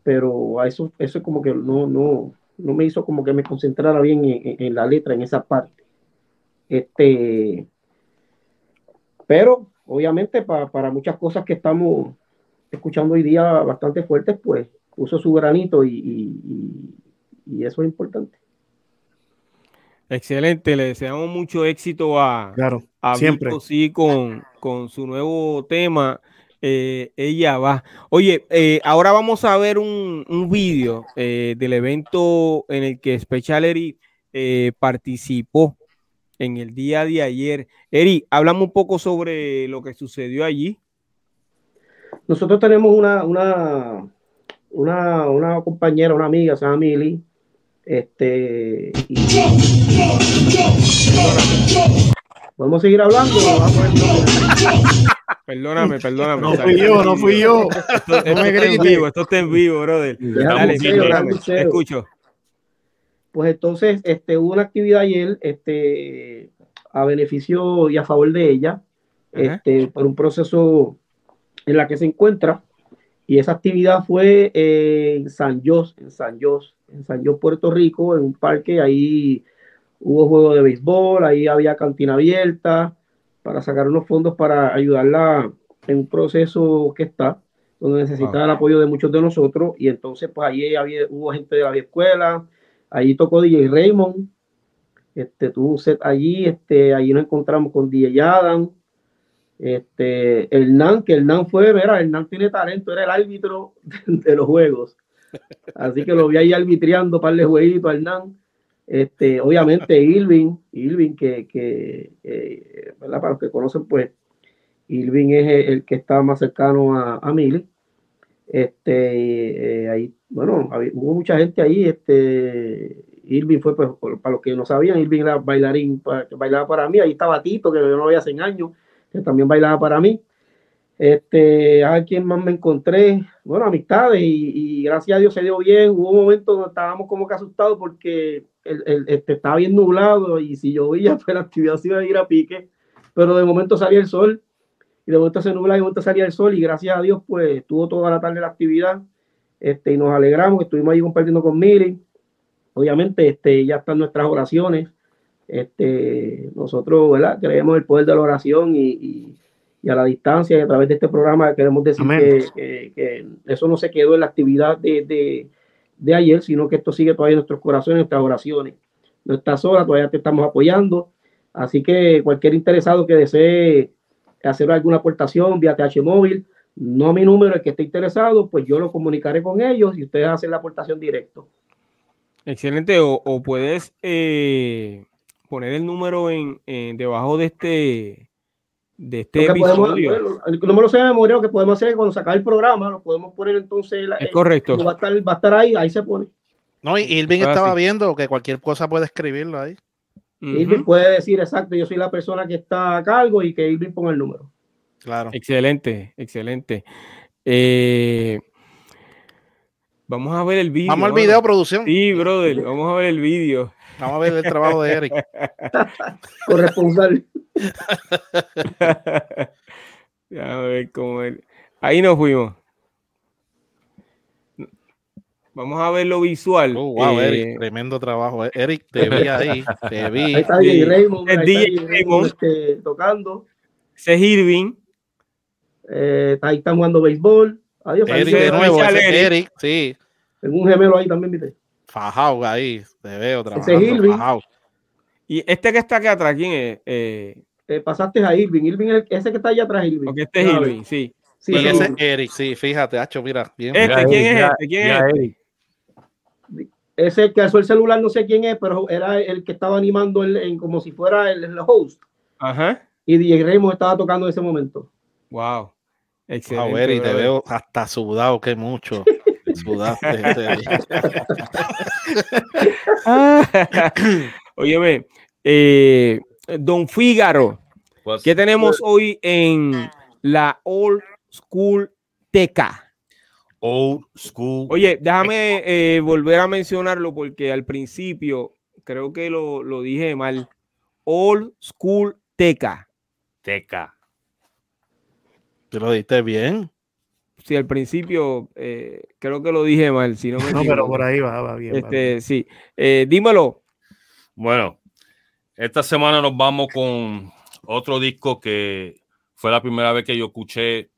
pero eso, eso es como que no, no, no me hizo como que me concentrara bien en, la letra, en esa parte. Este, pero obviamente para, muchas cosas que estamos escuchando hoy día bastante fuertes, pues puso su granito y, eso es importante. Excelente, le deseamos mucho éxito a, claro, siempre. sí, con, con su nuevo tema eh, ella va. Oye, eh, ahora vamos a ver un, un vídeo eh, del evento en el que Special Eri participó en el día de ayer. Eri, hablamos un poco sobre lo que sucedió allí. Nosotros tenemos una, una, una, una compañera, una amiga, se Este, ¿Podemos seguir hablando? Perdóname, perdóname. No fui yo, no fui yo. Esto, está en vivo, esto está en vivo, brother. Dale, escucho. Pues entonces, este, hubo una actividad ayer, este, a beneficio y a favor de ella, este, por un proceso en la que se encuentra. Y esa actividad fue en San Jos, en San Jos, en San Jos, Puerto Rico, en un parque. Ahí hubo juego de béisbol, ahí había cantina abierta, para sacar unos fondos para ayudarla en un proceso que está, donde necesita el apoyo de muchos de nosotros. Y entonces, pues ahí había, hubo gente de la vieja escuela, allí tocó DJ Raymond, este, tuvo un set allí, este, allí nos encontramos con DJ Adam, Este, Hernán, que Hernán fue, mira, Hernán tiene talento, era el árbitro de los juegos. Así que lo vi ahí arbitriando para el jueguito a Hernán. Este, obviamente Irving, Irving que, eh, para los que conocen, pues Irving es el, que está más cercano a, a. Este, eh, ahí, bueno, hubo mucha gente ahí. Este, Irving fue, pues, para los que no sabían, Irving era bailarín, que bailaba para mí. Ahí estaba Tito, que yo no lo veía hace años, que también bailaba para mí. Este, a quien más me encontré, bueno, amistades, y, gracias a Dios se dio bien. Hubo un momento donde estábamos como que asustados porque el, este, estaba bien nublado y si llovía, pues la actividad se iba a ir a pique, pero de momento salía el sol y de momento se nubla y de momento salía el sol y gracias a Dios pues tuvo toda la tarde la actividad. Este, y nos alegramos, estuvimos ahí compartiendo con Miri, obviamente este, ya están nuestras oraciones, este, nosotros ¿verdad? creemos el poder de la oración y, y, a la distancia y a través de este programa queremos decir que, que, eso no se quedó en la actividad de, de, de, ayer, sino que esto sigue todavía en nuestros corazones, en nuestras oraciones. No estás sola, todavía te estamos apoyando, así que cualquier interesado que desee hacer alguna aportación vía TH móvil, no mi número, el que esté interesado, pues yo lo comunicaré con ellos y ustedes hacen la aportación directo. Excelente, o, puedes eh, poner el número en, debajo de este de este episodio. el número se de memoria, que podemos hacer cuando sacar el programa, lo podemos poner entonces. es correcto. Va a, estar, va a estar ahí, ahí se pone. No, y Irving estaba viendo que cualquier cosa puede escribirlo ahí. Irving puede decir exacto, yo soy la persona que está a cargo y que Irving ponga el número. Claro. Excelente, excelente. Eh, vamos a ver el video. Vamos al video, producción. Sí, brother, vamos a ver el video. Vamos a ver el trabajo de Eric. Corresponsal. a ver cómo Ahí nos fuimos. Vamos a ver lo visual. Oh, wow, Eric, eh, tremendo trabajo. Eh. Eric, te vi ahí, te vi. Ahí está DJ Raymond, el DJ Raymond este, tocando. Ese es Irving. Eh, ahí están jugando béisbol. Adiós, Eric de nuevo, ese Eric. Eric, sí. Tengo un gemelo ahí también, viste. Fajao ahí, te veo trabajando. Ese es Irving. Fajao. Y este que está aquí atrás, ¿quién es? Eh... pasaste a Irving. Irving es ese que está allá atrás, Irving. Porque este es Irving, sí. Sí, y ese es Eric, sí, fíjate, Hacho, mira. Bien. Este, ¿quién es este? ¿Quién es Eric? Ese que alzó el celular, no sé quién es, pero era el que estaba animando en, como si fuera el, host. Ajá. Y DJ Raymond estaba tocando en ese momento. Wow. Excelente. ver, y te veo hasta sudado, que mucho. Sudaste. Óyeme, eh, Don Fígaro, pues, ¿qué tenemos pues, hoy en la Old School Teca? Old School. Oye, déjame eh, volver a mencionarlo porque al principio creo que lo, lo dije mal. Old School Teca. Teca. ¿Te lo diste bien? Sí, al principio eh, creo que lo dije mal. Si no, no pero por ahí va, va bien. Este, Sí, eh, dímelo. Bueno, esta semana nos vamos con otro disco que fue la primera vez que yo escuché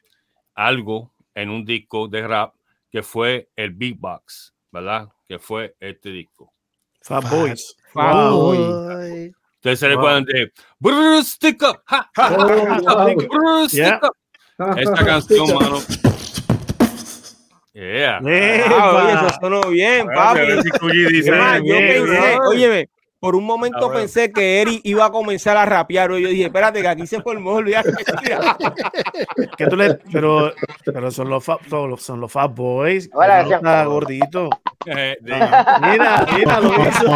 algo en un disco de rap que fue el Beatbox, ¿verdad? Que fue este disco. Fat Boys. Fat Boys. Ustedes se recuerdan de Stick Up. Stick Up. Esta canción, mano. Yeah. Ah, oye, eso sonó bien, papi. yo pensé, óyeme, por un momento ah, pensé que Eri iba a comenzar a rapear. Yo dije, espérate, que aquí se formó. ¿Qué tú le, pero, pero son los, fat, son los Fat Boys. Ahora, está gordito. Eh, mira, mira lo hizo.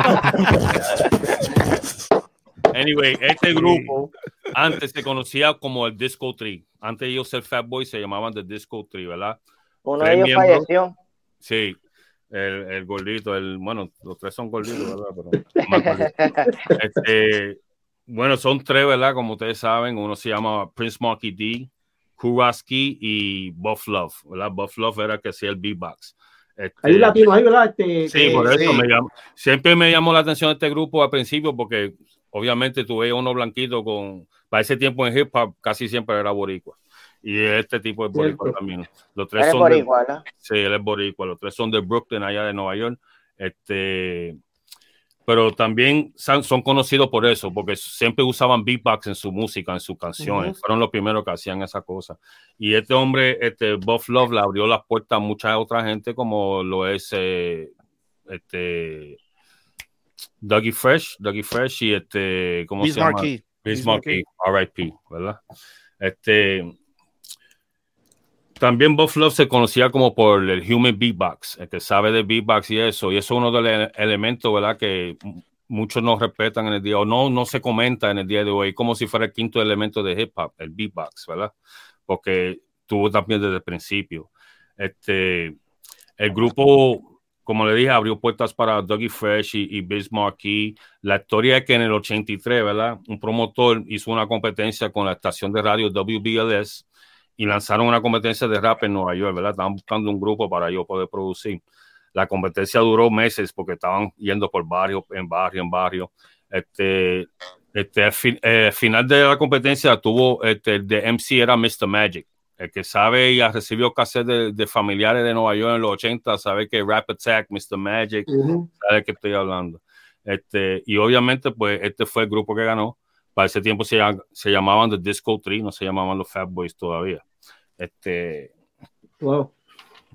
Anyway, este grupo antes se conocía como el Disco Tree. Antes de ellos ser Fat Boys se llamaban The Disco Tree, ¿verdad? Uno de ellos falleció. Sí, el, el, gordito, el, bueno, los tres son gorditos, ¿verdad? Pero, este, bueno, son tres, ¿verdad? Como ustedes saben, uno se llama Prince Monkey D, Kuraski y Buff Love, ¿verdad? Buff Love era que hacía el beatbox. Este, Hay un latino ahí, ¿verdad? Este, sí, por eso me llamó, siempre me llamó la atención este grupo al principio porque obviamente tuve uno blanquito con, para ese tiempo en hip hop casi siempre era boricua y este tipo de boricua también. Los tres son boricua, Sí, él es boricua. Los tres son de Brooklyn, allá de Nueva York. Este, pero también son, conocidos por eso, porque siempre usaban beatbox en su música, en sus canciones. Fueron los primeros que hacían esa cosa. Y este hombre, este Bob Love, le abrió las puertas a mucha otra gente, como lo es eh, este Dougie Fresh, Dougie Fresh y este, ¿cómo se llama? Bismarcky, RIP, ¿verdad? Este, también Bob Love se conocía como por el human beatbox, el que sabe de beatbox y eso, y eso es uno de los elementos, ¿verdad? Que muchos no respetan en el día, o no, no se comenta en el día de hoy, como si fuera el quinto elemento de hip hop, el beatbox, ¿verdad? Porque tuvo también desde el principio. Este, el grupo, como le dije, abrió puertas para Dougie Fresh y, y Biz Marquee. La historia es que en el 83, ¿verdad? Un promotor hizo una competencia con la estación de radio WBLS y lanzaron una competencia de rap en Nueva York, ¿verdad? Estaban buscando un grupo para yo poder producir. La competencia duró meses porque estaban yendo por barrio, en barrio, en barrio. Este, este, al eh, final de la competencia tuvo, este, el de MC era Mr. Magic. El que sabe y ha recibido cassette de, de, familiares de Nueva York en los 80, sabe que Rap Attack, Mr. Magic, sabe que estoy hablando. Este, y obviamente, pues, este fue el grupo que ganó para ese tiempo se, se llamaban The Disco Tree, no se llamaban los Fat Boys todavía. Este, wow.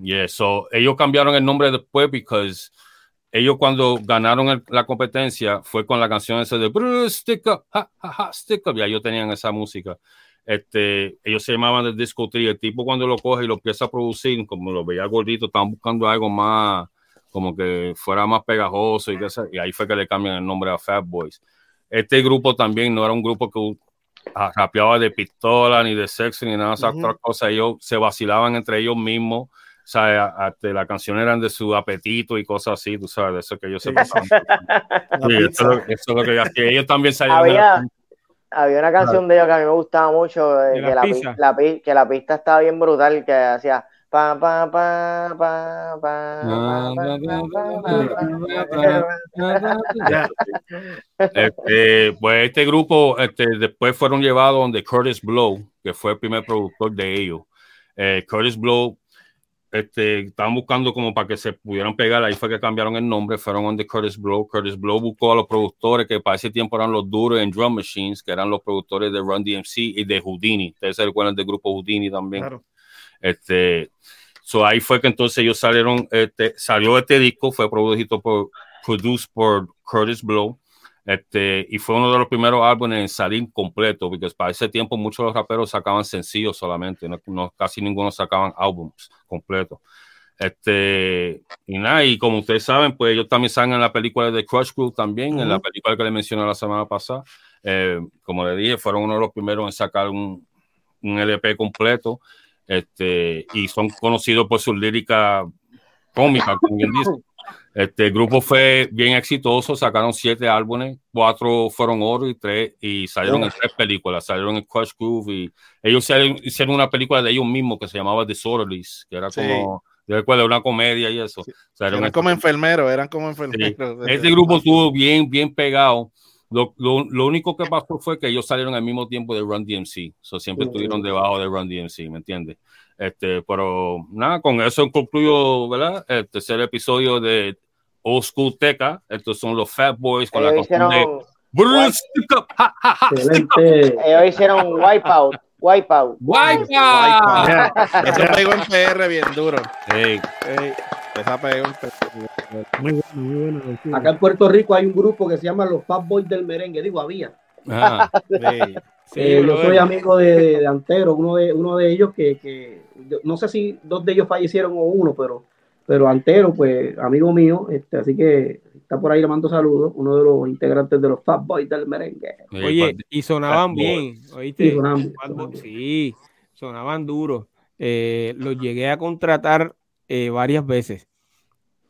Yeah, so ellos cambiaron el nombre después porque ellos cuando ganaron la competencia fue con la canción esa de Stick Up, ha, ha, Stick Up, ya ellos tenían esa música. Este, ellos se llamaban The Disco Tree. El tipo cuando lo coge y lo empieza a producir, como lo veía gordito, estaban buscando algo más, como que fuera más pegajoso y, que, y ahí fue que le cambian el nombre a Fat Boys. Este grupo también no era un grupo que rapeaba de pistola, ni de sexo, ni nada de esas otras cosas. Ellos se vacilaban entre ellos mismos. O sea, hasta la canción eran de su apetito y cosas así, tú sabes, de eso que ellos se pasaban. eso, es lo que ellos también salieron. Había, había una canción de ellos que a mí me gustaba mucho, eh, que, la, que la pista estaba bien brutal, que hacía este, pues este grupo este, después fueron llevados donde Curtis Blow, que fue el primer productor de ellos. Eh, Curtis Blow este, estaban buscando como para que se pudieran pegar, ahí fue que cambiaron el nombre, fueron donde Curtis Blow. Curtis Blow buscó a los productores que para ese tiempo eran los duros en Drum Machines, que eran los productores de Run DMC y de Houdini. Ustedes se recuerdan del grupo Houdini también. Claro. Este, so ahí fue que entonces ellos salieron, este, salió este disco, fue producido por, produced por Curtis Blow, este, y fue uno de los primeros álbumes en salir completo, porque para ese tiempo muchos de los raperos sacaban sencillos solamente, no, casi ninguno sacaban álbumes completos. Este, y nada, y como ustedes saben, pues ellos también salen en la película de Crush Crew también, en la película que les mencioné la semana pasada. Eh, como le dije, fueron uno de los primeros en sacar un, un LP completo este, y son conocidos por su lírica cómica, como bien dice. Este el grupo fue bien exitoso, sacaron siete álbumes, cuatro fueron oro y tres, y salieron en tres películas, salieron en Crush Groove y ellos hicieron una película de ellos mismos que se llamaba Disorderlies, que era como, yo recuerdo, una comedia y eso. eran como enfermeros, eran como enfermeros. Este grupo estuvo bien, bien pegado. Lo, lo, lo, único que pasó fue que ellos salieron al mismo tiempo de Run DMC, so, siempre estuvieron debajo de Run DMC, ¿me entiendes? Este, pero nada, con eso concluyo, ¿verdad? El tercer episodio de Old School Teca. Estos son los Fat Boys con la hicieron... de Ellos hicieron Wipeout. Wipeout. Wipeout. Eso pegó en PR bien duro. Hey. Hey. Esa pegó. Muy bueno, muy bueno. Acá en Puerto Rico hay un grupo que se llama los Fat Boys del Merengue. Digo, había. Ah, sí, eh, yo soy amigo de, de, Antero, uno de, uno de ellos que, que, no sé si dos de ellos fallecieron o uno, pero, pero Antero, pues amigo mío, este, así que está por ahí le mando saludos, uno de los integrantes de los Fat Boys del merengue. Oye, y sonaban bien, ¿oíste? Sí, sonaban, duros. Eh, los llegué a contratar eh, varias veces.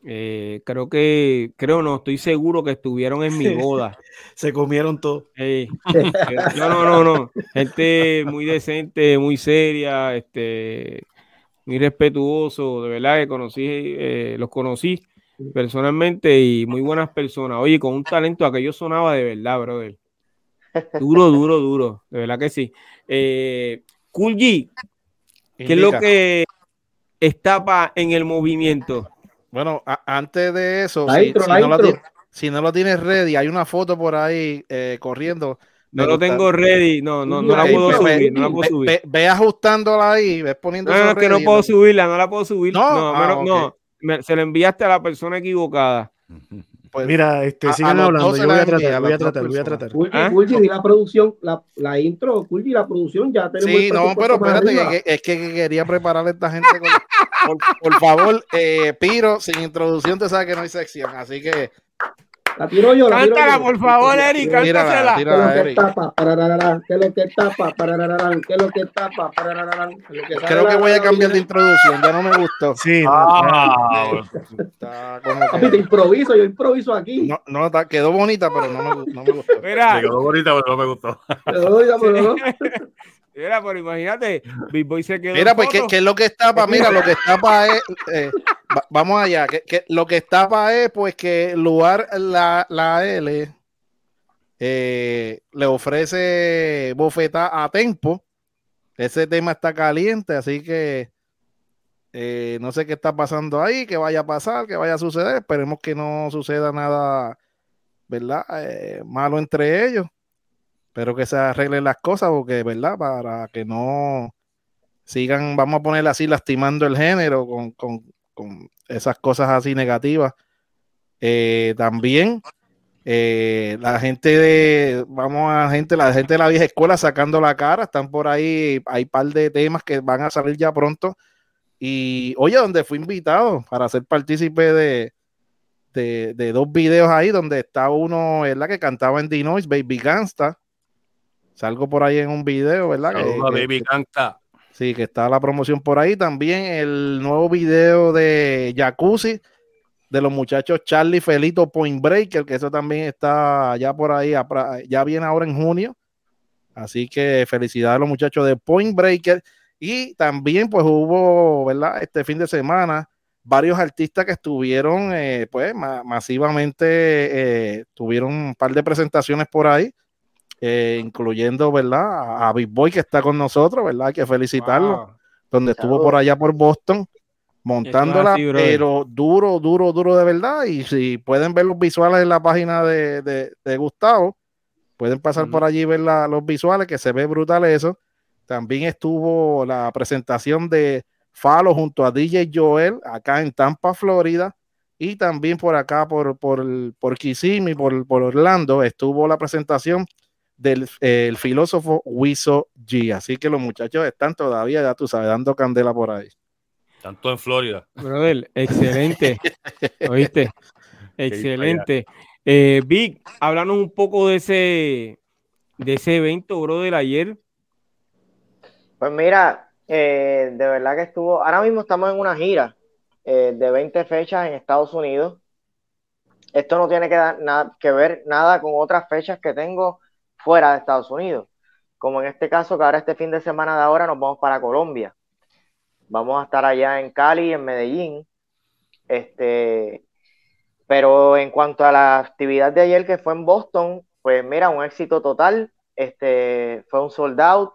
Eh, creo que, creo no, estoy seguro que estuvieron en mi boda. Se comieron todo. no, no, no, no. Gente muy decente, muy seria, este, muy respetuoso, de verdad que conocí, eh, los conocí personalmente y muy buenas personas. Oye, con un talento aquello sonaba de verdad, brother. Duro, duro, duro, de verdad que sí. Eh, cool G, ¿qué es lo que estaba en el movimiento? Bueno, antes de eso, si, si no lo tienes ready, hay una foto por ahí eh, corriendo. No lo tengo ready, no, no, no la puedo subir, no la puedo subir. Ve, ajustándola ahí, ves poniendo. No, no, es que no puedo subirla, no la puedo subir. No, no, ah, se la enviaste a la persona equivocada. Pues, Mira, este, sigan hablando, yo voy a tratar, voy a tratar, voy a tratar. Kulji, ¿Ah? la producción, la, la intro, Kulji, la producción, ya tenemos. Sí, no, pero espérate, es que quería preparar a esta gente. por, favor, eh, Piro, sin introducción, te sabes que no hay sección, así que la tiro yo. Cántala, por favor, Eric, cántasela. ¿Qué es lo que tapa? ¿Qué es lo que tapa? ¿Qué es lo que tapa? Creo que voy a cambiar de introducción, ya no me gustó. Sí. Ah, te improviso, yo improviso aquí. No, no, quedó bonita, pero no me, no me gustó. Mira. quedó bonita, pero no me gustó. Quedó bonita, pero no. Mira, pero imagínate, Big Boy se quedó. Mira, pues, ¿qué, es lo que está para? Mira, lo que está para es. Eh, vamos allá. Que, lo que está para es, pues, que lugar la, la L eh, le ofrece bofeta a Tempo. Ese tema está caliente, así que eh, no sé qué está pasando ahí, qué vaya a pasar, qué vaya a suceder. Esperemos que no suceda nada, ¿verdad? malo entre ellos. Espero que se arreglen las cosas porque, ¿verdad? Para que no sigan, vamos a ponerle así, lastimando el género con, esas cosas así negativas. Eh, también eh, la gente de, vamos a gente, la gente de la vieja escuela sacando la cara, están por ahí, hay un par de temas que van a salir ya pronto. Y oye, donde fui invitado para ser partícipe de, de, dos videos ahí, donde está uno, la Que cantaba en The Noise, Baby Gangsta, Salgo por ahí en un video, ¿verdad? Que, Baby Canta. Sí, que está la promoción por ahí. También el nuevo video de Jacuzzi de los muchachos Charlie Felito Point Breaker, que eso también está ya por ahí, ya viene ahora en junio. Así que felicidades a los muchachos de Point Breaker. Y también pues hubo, ¿verdad? Este fin de semana varios artistas que estuvieron eh, pues masivamente, eh, tuvieron un par de presentaciones por ahí. Eh, incluyendo, ¿verdad? A Big Boy que está con nosotros, ¿verdad? Hay que felicitarlo. Donde estuvo por allá por Boston montándola, pero duro, duro, duro de verdad. Y si pueden ver los visuales en la página de, Gustavo, pueden pasar por allí y ver los visuales, que se ve brutal eso. También estuvo la presentación de Falo junto a DJ Joel acá en Tampa, Florida. Y también por acá, por, por, por Kissimmee, por, por Orlando, estuvo la presentación del el filósofo Wiso G. Así que los muchachos están todavía, ya tú sabes, dando candela por ahí. Tanto en Florida. Brother, excelente. ¿Oíste? Excelente. Eh, Vic, háblanos un poco de ese, de ese evento, brother, ayer. Pues mira, eh, de verdad que estuvo, ahora mismo estamos en una gira eh, de 20 fechas en Estados Unidos. Esto no tiene que, nada, que ver nada con otras fechas que tengo fuera de Estados Unidos. Como en este caso, que ahora este fin de semana de ahora nos vamos para Colombia. Vamos a estar allá en Cali, en Medellín. Este, pero en cuanto a la actividad de ayer que fue en Boston, pues mira, un éxito total. Este, fue un sold out.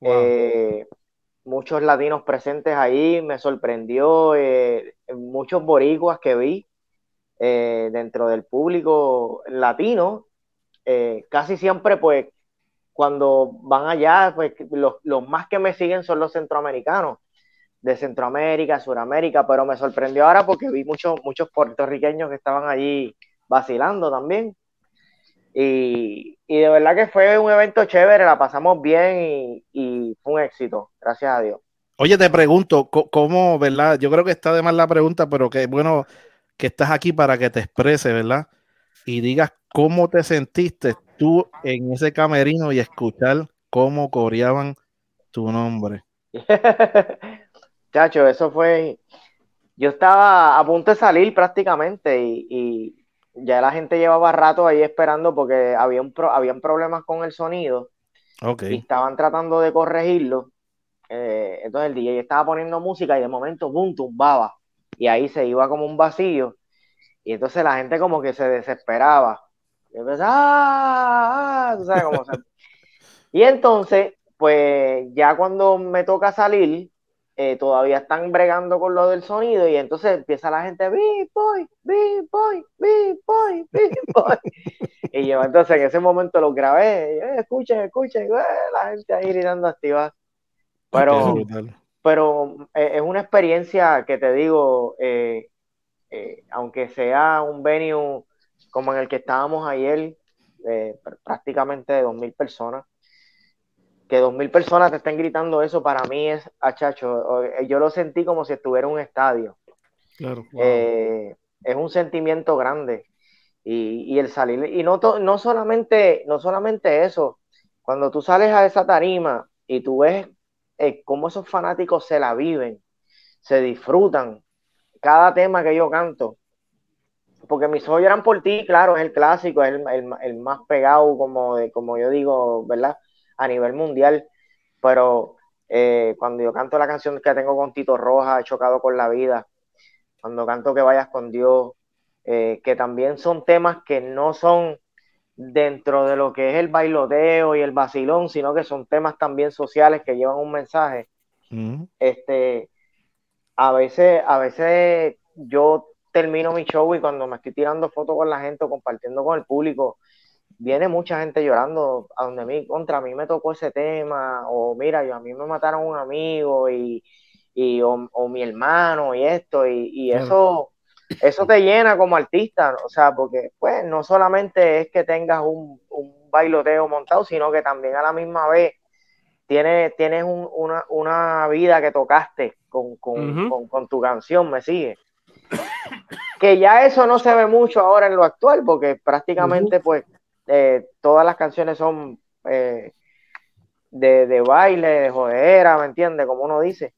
Eh, muchos latinos presentes ahí, me sorprendió. Eh, muchos boricuas que vi eh, dentro del público latino eh, casi siempre, pues, cuando van allá, pues los, más que me siguen son los centroamericanos, de Centroamérica, Suramérica, pero me sorprendió ahora porque vi muchos, muchos puertorriqueños que estaban allí vacilando también. Y, de verdad que fue un evento chévere, la pasamos bien y, fue un éxito, gracias a Dios. Oye, te pregunto, ¿cómo, verdad? Yo creo que está de más la pregunta, pero que bueno que estás aquí para que te exprese, ¿verdad? Y digas ¿Cómo te sentiste tú en ese camerino y escuchar cómo coreaban tu nombre? Chacho, eso fue. Yo estaba a punto de salir prácticamente y, ya la gente llevaba rato ahí esperando porque había un habían problemas con el sonido. Okay. Y estaban tratando de corregirlo. Eh, entonces el DJ estaba poniendo música y de momento, boom, tumbaba. Y ahí se iba como un vacío. Y entonces la gente como que se desesperaba. Y ah, ah", Y entonces, pues ya cuando me toca salir, eh, todavía están bregando con lo del sonido y entonces empieza la gente, Big Boy, Big Boy, Big Boy, Big Boy. y yo entonces en ese momento lo grabé, eh, escuchen, escuchen, eh, la gente ahí gritando activa. Pero, pero es una experiencia que te digo, aunque sea un venue como en el que estábamos ayer, prácticamente de 2.000 personas, que dos mil personas te estén gritando eso para mí es achacho. Eh, yo lo sentí como si estuviera en un estadio. Claro, eh, es un sentimiento grande. Y, el salir, y no, no, solamente, no solamente eso, cuando tú sales a esa tarima y tú ves eh, cómo esos fanáticos se la viven, se disfrutan cada tema que yo canto, porque mis ojos eran por ti, claro, es el clásico, es el, el, más pegado, como, de, como yo digo, ¿verdad? a nivel mundial, pero eh, cuando yo canto la canción que tengo con Tito Roja, He chocado con la vida, cuando canto que vayas con Dios, eh, que también son temas que no son dentro de lo que es el bailoteo y el vacilón, sino que son temas también sociales que llevan un mensaje. Este, a veces, a veces yo termino mi show y cuando me estoy tirando fotos con la gente o compartiendo con el público, viene mucha gente llorando a donde mí, contra mí me tocó ese tema, o mira, yo a mí me mataron un amigo y, o, mi hermano y esto, y, eso, eso te llena como artista, o sea, porque pues no solamente es que tengas un, bailoteo montado, sino que también a la misma vez tienes, tienes una, vida que tocaste con, con tu canción, ¿me sigue? que ya eso no se ve mucho ahora en lo actual, porque prácticamente pues eh, todas las canciones son eh, de, baile, de jodera, ¿me entiendes? Como uno dice.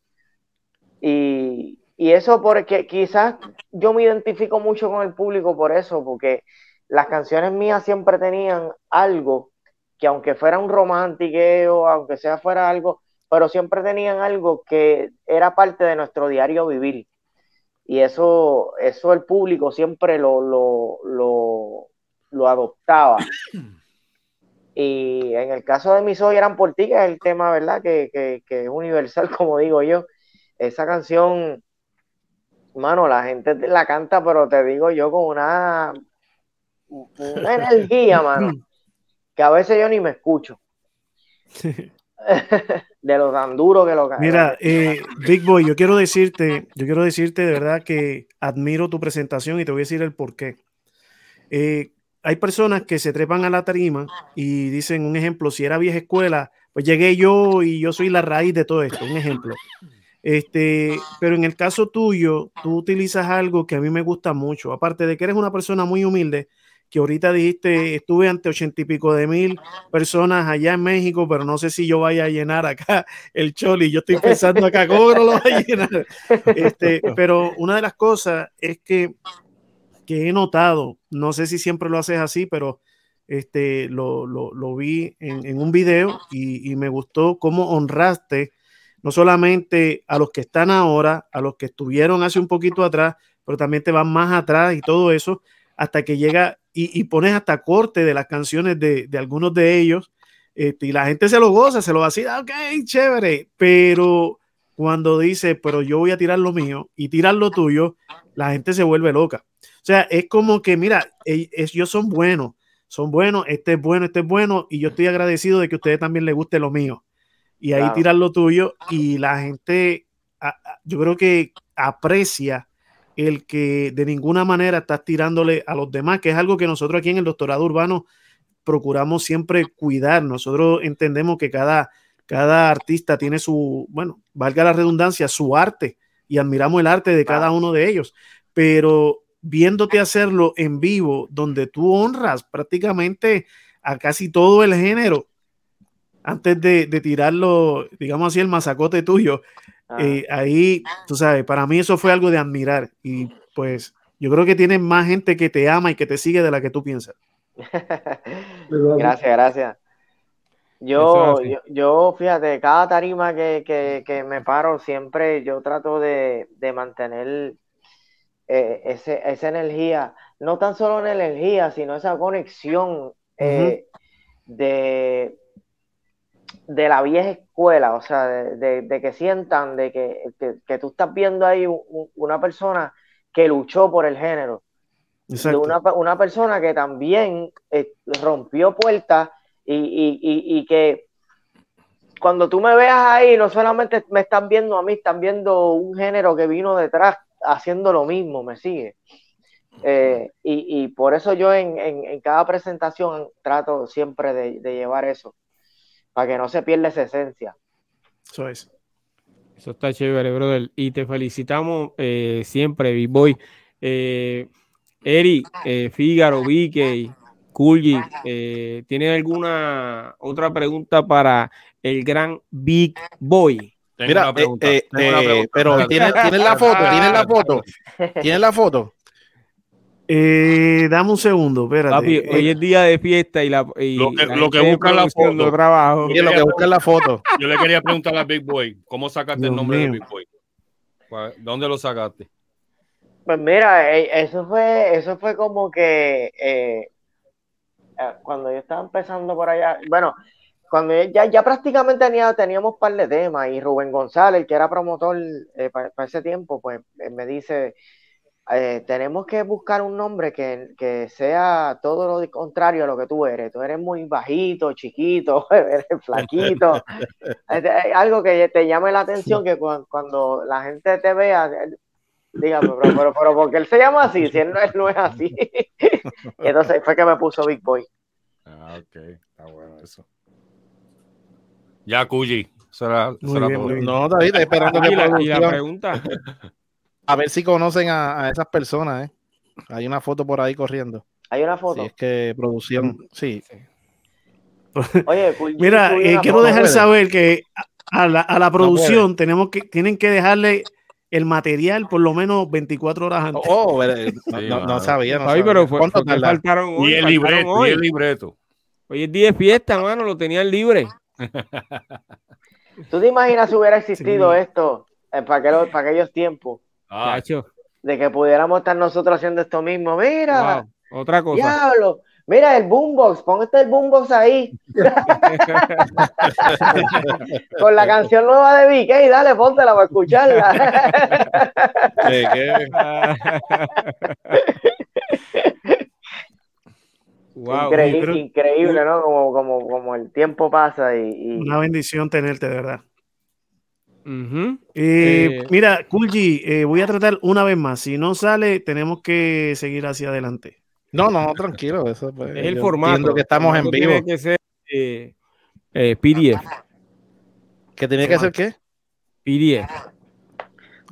Y, eso porque quizás yo me identifico mucho con el público por eso, porque las canciones mías siempre tenían algo que aunque fuera un romantiqueo, aunque sea fuera algo, pero siempre tenían algo que era parte de nuestro diario vivir. Y eso, eso el público siempre lo, lo, lo adoptaba. Y en el caso de Mis ojos eran por ti, que es el tema, ¿verdad? Que, es universal, como digo yo. Esa canción, mano, la gente la canta, pero te digo yo con una, una energía, mano, que a veces yo ni me escucho. de lo tan duro que lo Mira, eh, Big Boy, yo quiero decirte, yo quiero decirte de verdad que admiro tu presentación y te voy a decir el por qué. Eh, hay personas que se trepan a la tarima y dicen, un ejemplo, si era vieja escuela, pues llegué yo y yo soy la raíz de todo esto, un ejemplo. Este, pero en el caso tuyo, tú utilizas algo que a mí me gusta mucho, aparte de que eres una persona muy humilde, que ahorita dijiste, estuve ante ochenta y pico de mil personas allá en México, pero no sé si yo vaya a llenar acá el choli, yo estoy pensando acá, ¿cómo no lo voy a llenar? Este, pero una de las cosas es que que he notado, no sé si siempre lo haces así, pero este, lo, vi en, un video y, me gustó cómo honraste no solamente a los que están ahora, a los que estuvieron hace un poquito atrás, pero también te van más atrás y todo eso, hasta que llega y, pones hasta corte de las canciones de, algunos de ellos, este, y la gente se lo goza, se lo va a decir, ok, chévere, pero cuando dice, pero yo voy a tirar lo mío y tirar lo tuyo, la gente se vuelve loca. O sea, es como que, mira, ellos son buenos, son buenos, este es bueno, este es bueno, y yo estoy agradecido de que a ustedes también les guste lo mío. Y ahí tirar lo tuyo y la gente, yo creo que aprecia el que de ninguna manera estás tirándole a los demás, que es algo que nosotros aquí en el doctorado urbano procuramos siempre cuidar. Nosotros entendemos que cada, cada artista tiene su, bueno, valga la redundancia, su arte y admiramos el arte de cada uno de ellos, pero viéndote hacerlo en vivo, donde tú honras prácticamente a casi todo el género, antes de, tirarlo, digamos así, el masacote tuyo. Eh, ahí, tú sabes, para mí eso fue algo de admirar y pues yo creo que tienes más gente que te ama y que te sigue de la que tú piensas. gracias, gracias. Yo, yo, fíjate, cada tarima que, me paro, siempre yo trato de, de mantener eh, esa energía, no tan solo una energía, sino esa conexión eh, de, de la vieja escuela, o sea, de, que sientan de que, tú estás viendo ahí una persona que luchó por el género, de una, persona que también eh, rompió puertas y, que cuando tú me veas ahí, no solamente me están viendo a mí, están viendo un género que vino detrás haciendo lo mismo, me sigue. Eh, y, por eso yo en, cada presentación trato siempre de, llevar eso, para que no se pierda esa esencia. Eso es. Eso está chévere, brother. Y te felicitamos eh, siempre, Big Boy. Eh, Eri, eh, Fígaro, Vicky, Kulji, eh, ¿tiene alguna otra pregunta para el gran Big Boy? Mira, eh, eh, pero ¿tienes, la foto? ¿Tienes la foto? ¿Tienes la foto? Eh, dame un segundo, espérate. hoy es día de fiesta y, la, y lo que, lo que busca la foto. Trabajo. lo que busca la foto. Yo le quería preguntar a Big Boy, ¿cómo sacaste el nombre de Big Boy? ¿Dónde lo sacaste? Pues mira, eso fue, eso fue como que cuando yo estaba empezando por allá, bueno, cuando ya, ya prácticamente tenía, teníamos un par de temas y Rubén González, que era promotor eh, para, ese tiempo, pues eh, me dice, eh, tenemos que buscar un nombre que, sea todo lo contrario a lo que tú eres. Tú eres muy bajito, chiquito, eres flaquito. algo que te llame la atención, que cuando, la gente te vea, dígame, pero, pero, pero, ¿por qué él se llama así? Si él no, no es así. y entonces fue que me puso Big Boy. Ah, ok, está bueno eso. Ya, Cuyi. Será, será No, David, esperando que la, y la pregunta. A ver si conocen a, esas personas, ¿eh? Hay una foto por ahí corriendo. Hay una foto. Sí, es que producción, sí. Oye, Mira, eh, quiero dejar saber que a la, a la producción tenemos que, tienen que dejarle el material por lo menos 24 horas antes. Oh, no, sabía, no sabía. pero fue, faltaron hoy, y el libreto, hoy. Y el libreto. Hoy es día de fiesta, hermano, lo tenían libre. ¿Tú te imaginas si hubiera existido esto eh, para, para, aquellos tiempos? Ah. De que pudiéramos estar nosotros haciendo esto mismo. Mira, otra cosa. Diablo, mira el boombox, pon este boombox ahí. Con la canción nueva de Vicky, dale, póntela para escucharla. increíble, ¿no? Como, como, como, el tiempo pasa y, Una bendición tenerte, de verdad. Eh, eh, mira, Kulji, eh, voy a tratar una vez más. Si no sale, tenemos que seguir hacia adelante. No, no, tranquilo. Eso, pues, es el formato. que estamos en vivo. Tiene que ser PDF. ¿Qué tiene que ser qué? PDF.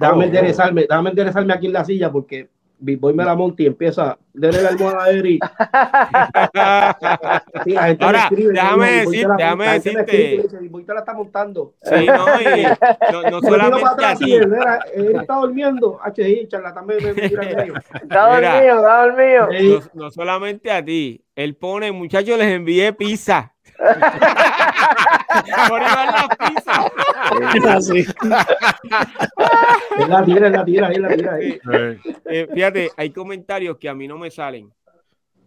Déjame enderezarme, déjame enderezarme aquí en la silla porque Voy me la monte y empieza, denle la almohada a Eri. sí, la gente Ahora, escribe, déjame decir, déjame decirte. Te la está montando. Sí, no, y no, no solamente así. Él, él está durmiendo. Charlatán me, me mira en medio. Está dormido, está dormido. No, no solamente a ti. Él pone, muchachos, les envié pizza. Por la pizza. Es la tira, es la tira, es la tira. Eh, fíjate, hay comentarios que a mí no me salen.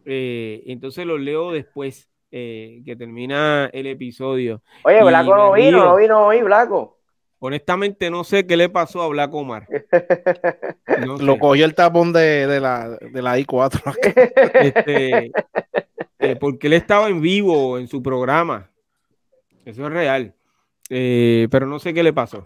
Eh, entonces los leo después eh, que termina el episodio. Oye, Blanco no vino, no vino hoy, Blanco. Honestamente no sé qué le pasó a Blanco Omar. Lo cogió el tapón de, de, la, de la I4. Este, eh, porque él estaba en vivo en su programa. Eso es real. Eh, pero no sé qué le pasó.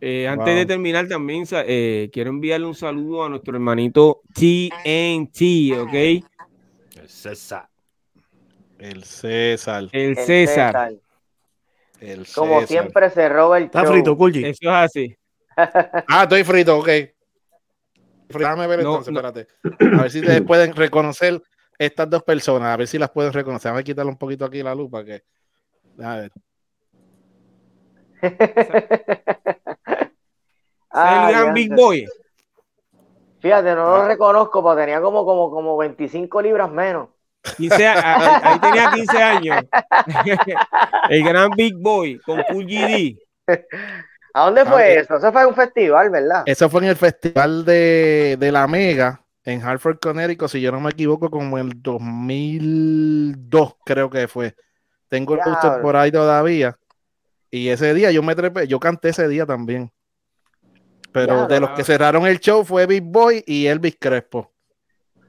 Eh, antes de terminar, también quiero enviarle un saludo a nuestro hermanito TNT, ¿ok? El César. El César. El César. El Como siempre se roba el Está frito, Kulji. Eso es así. ah, estoy frito, ok. Déjame ver entonces, espérate. A ver si te pueden reconocer estas dos personas, a ver si las pueden reconocer. Vamos a quitarle un poquito aquí la lupa que. A ver. ah, el gran Big Boy. Fíjate, no lo ah. reconozco, porque tenía como, como, como 25 libras menos. 15, ahí tenía 15 años. el gran Big Boy con Cool GD. ¿A dónde fue eso? Eso fue un festival, ¿verdad? Eso fue en el festival de, de la Mega en Hartford, Connecticut, si yo no me equivoco, como el 2002 creo que fue. Tengo el póster por ahí todavía. Y ese día yo me trepé, yo canté ese día también. Pero de los que cerraron el show fue Big Boy y Elvis Crespo.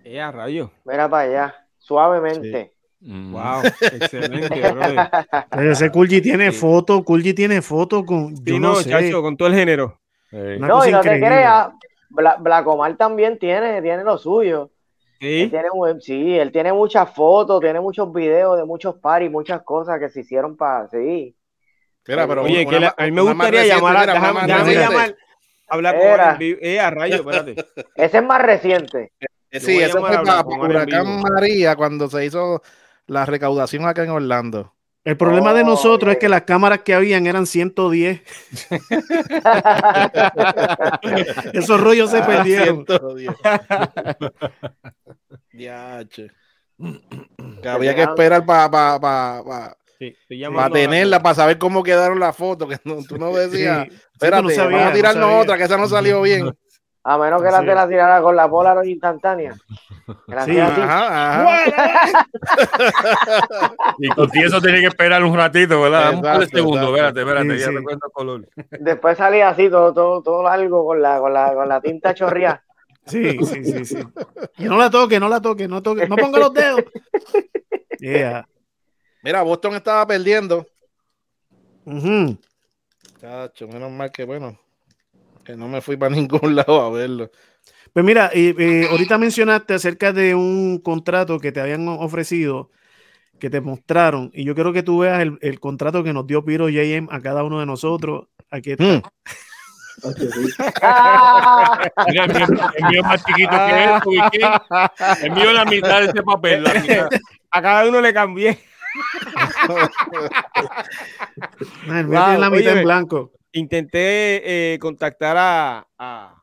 Ya, rayo. Mira para allá, suavemente. Wow, excelente, bro. Ese Kulji tiene foto, Kulji tiene foto con. Yo no, sé. con todo el género. No, y no te creas, Black Omar también tiene, tiene lo suyo. ¿Sí? Él tiene, sí, él tiene muchas fotos, tiene muchos videos de muchos paris, muchas cosas que se hicieron para. Sí. Mira, pero Oye, que a mí me gustaría llamar a. Déjame, llamar. Hablar con él. Eh, a rayo, espérate. Ese es más reciente. Eh, sí, eso fue para Huracán María cuando se hizo la recaudación acá en Orlando. El problema de nosotros es que las cámaras que habían eran 110. Esos rollos se perdieron. Que había que esperar para pa, pa, tenerla, para saber cómo quedaron las fotos. Que tú no decías, espérate, vamos a tirarnos otra, que esa no salió bien. A menos que la te la tirara con la Polaroid instantánea. Gracias sí, ajá, y con eso tiene que esperar un ratito, ¿verdad? un segundo, espérate, espérate, ya te cuento color. Después salía así, todo, todo, todo largo con la, con la, con la tinta chorreada. Sí, sí, sí, sí. Y no la toque, no la toque, no toque, no ponga los dedos. Yeah. Mira, Boston estaba perdiendo. Chacho, menos mal que bueno, no me fui para ningún lado a verlo. Pues mira, y ahorita mencionaste acerca de un contrato que te habían ofrecido, que te mostraron, y yo quiero que tú veas el, contrato que nos dio Piro JM a cada uno de nosotros. Aquí está. Mm. Mira, el, mío, es más chiquito que él, El mío la mitad de ese papel. A cada uno le cambié. el mío tiene la mitad en blanco intenté eh, contactar a,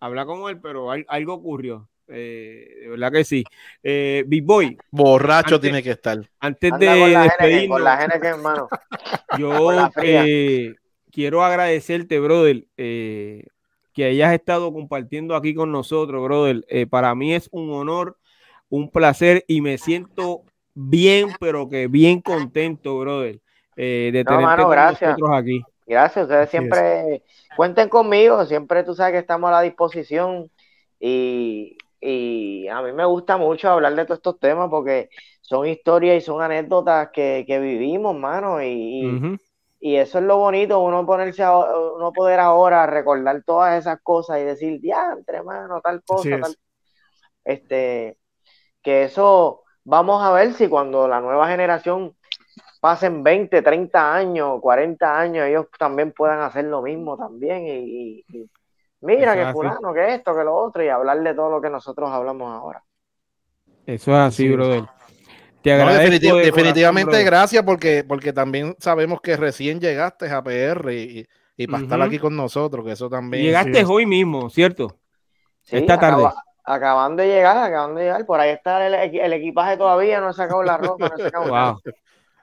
hablar con él, pero algo ocurrió. Eh, de verdad que sí. Eh, Big Boy. Borracho tiene que estar. Antes de despedirnos, yo quiero agradecerte, brother, que hayas estado compartiendo aquí con nosotros, brother. para mí es un honor, un placer y me siento bien, pero que bien contento, brother, de tenerte con nosotros aquí. Gracias, ustedes siempre cuenten conmigo, siempre tú sabes que estamos a la disposición y, a mí me gusta mucho hablar de todos estos temas porque son historias y son anécdotas que, vivimos, mano, y, eso es lo bonito, uno ponerse uno poder ahora recordar todas esas cosas y decir, ya, entre mano, tal cosa, tal. Este, que eso vamos a ver si cuando la nueva generación pasen 20, 30 años, 40 años, ellos también puedan hacer lo mismo también y, mira que fulano, que esto, que lo otro y hablar de todo lo que nosotros hablamos ahora. Eso es así, brother. Te agradezco definitivamente gracias porque, porque también sabemos que recién llegaste a PR y, para estar aquí con nosotros, que eso también. Llegaste hoy mismo, ¿cierto? Esta tarde. acaban de llegar, acaban de llegar. Por ahí está el, equipaje todavía, no he sacado la ropa, no he sacado wow.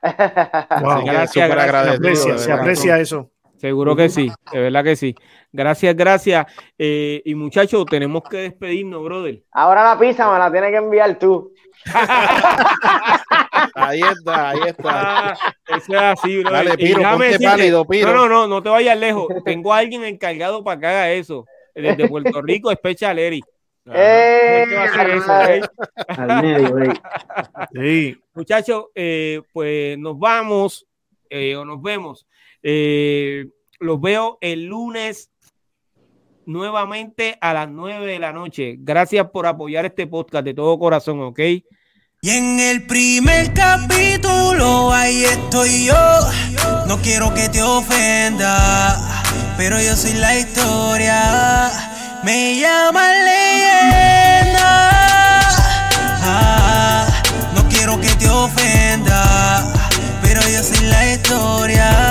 Gracias, gracias, se aprecia, eso. Seguro que sí, de verdad que sí. Gracias, gracias. Eh, y muchachos, tenemos que despedirnos, brother. Ahora la pizza me la tienes que enviar tú. ahí está, ahí está. Ah, eso es así, brother. Dale, Piro, pálido, Piro. No, no, no, no te vayas lejos. Tengo a alguien encargado para que haga eso. Desde Puerto Rico, Special Eric. Eh, Al medio, sí. Muchachos, eh, pues nos vamos eh, o nos vemos. los veo el lunes nuevamente a las 9 de la noche. Gracias por apoyar este podcast de todo corazón, ¿ok? Y en el primer capítulo ahí estoy yo. No quiero que te ofenda, pero yo soy la historia. Me llaman leyenda. Ah, no quiero que te ofenda, pero yo soy la historia.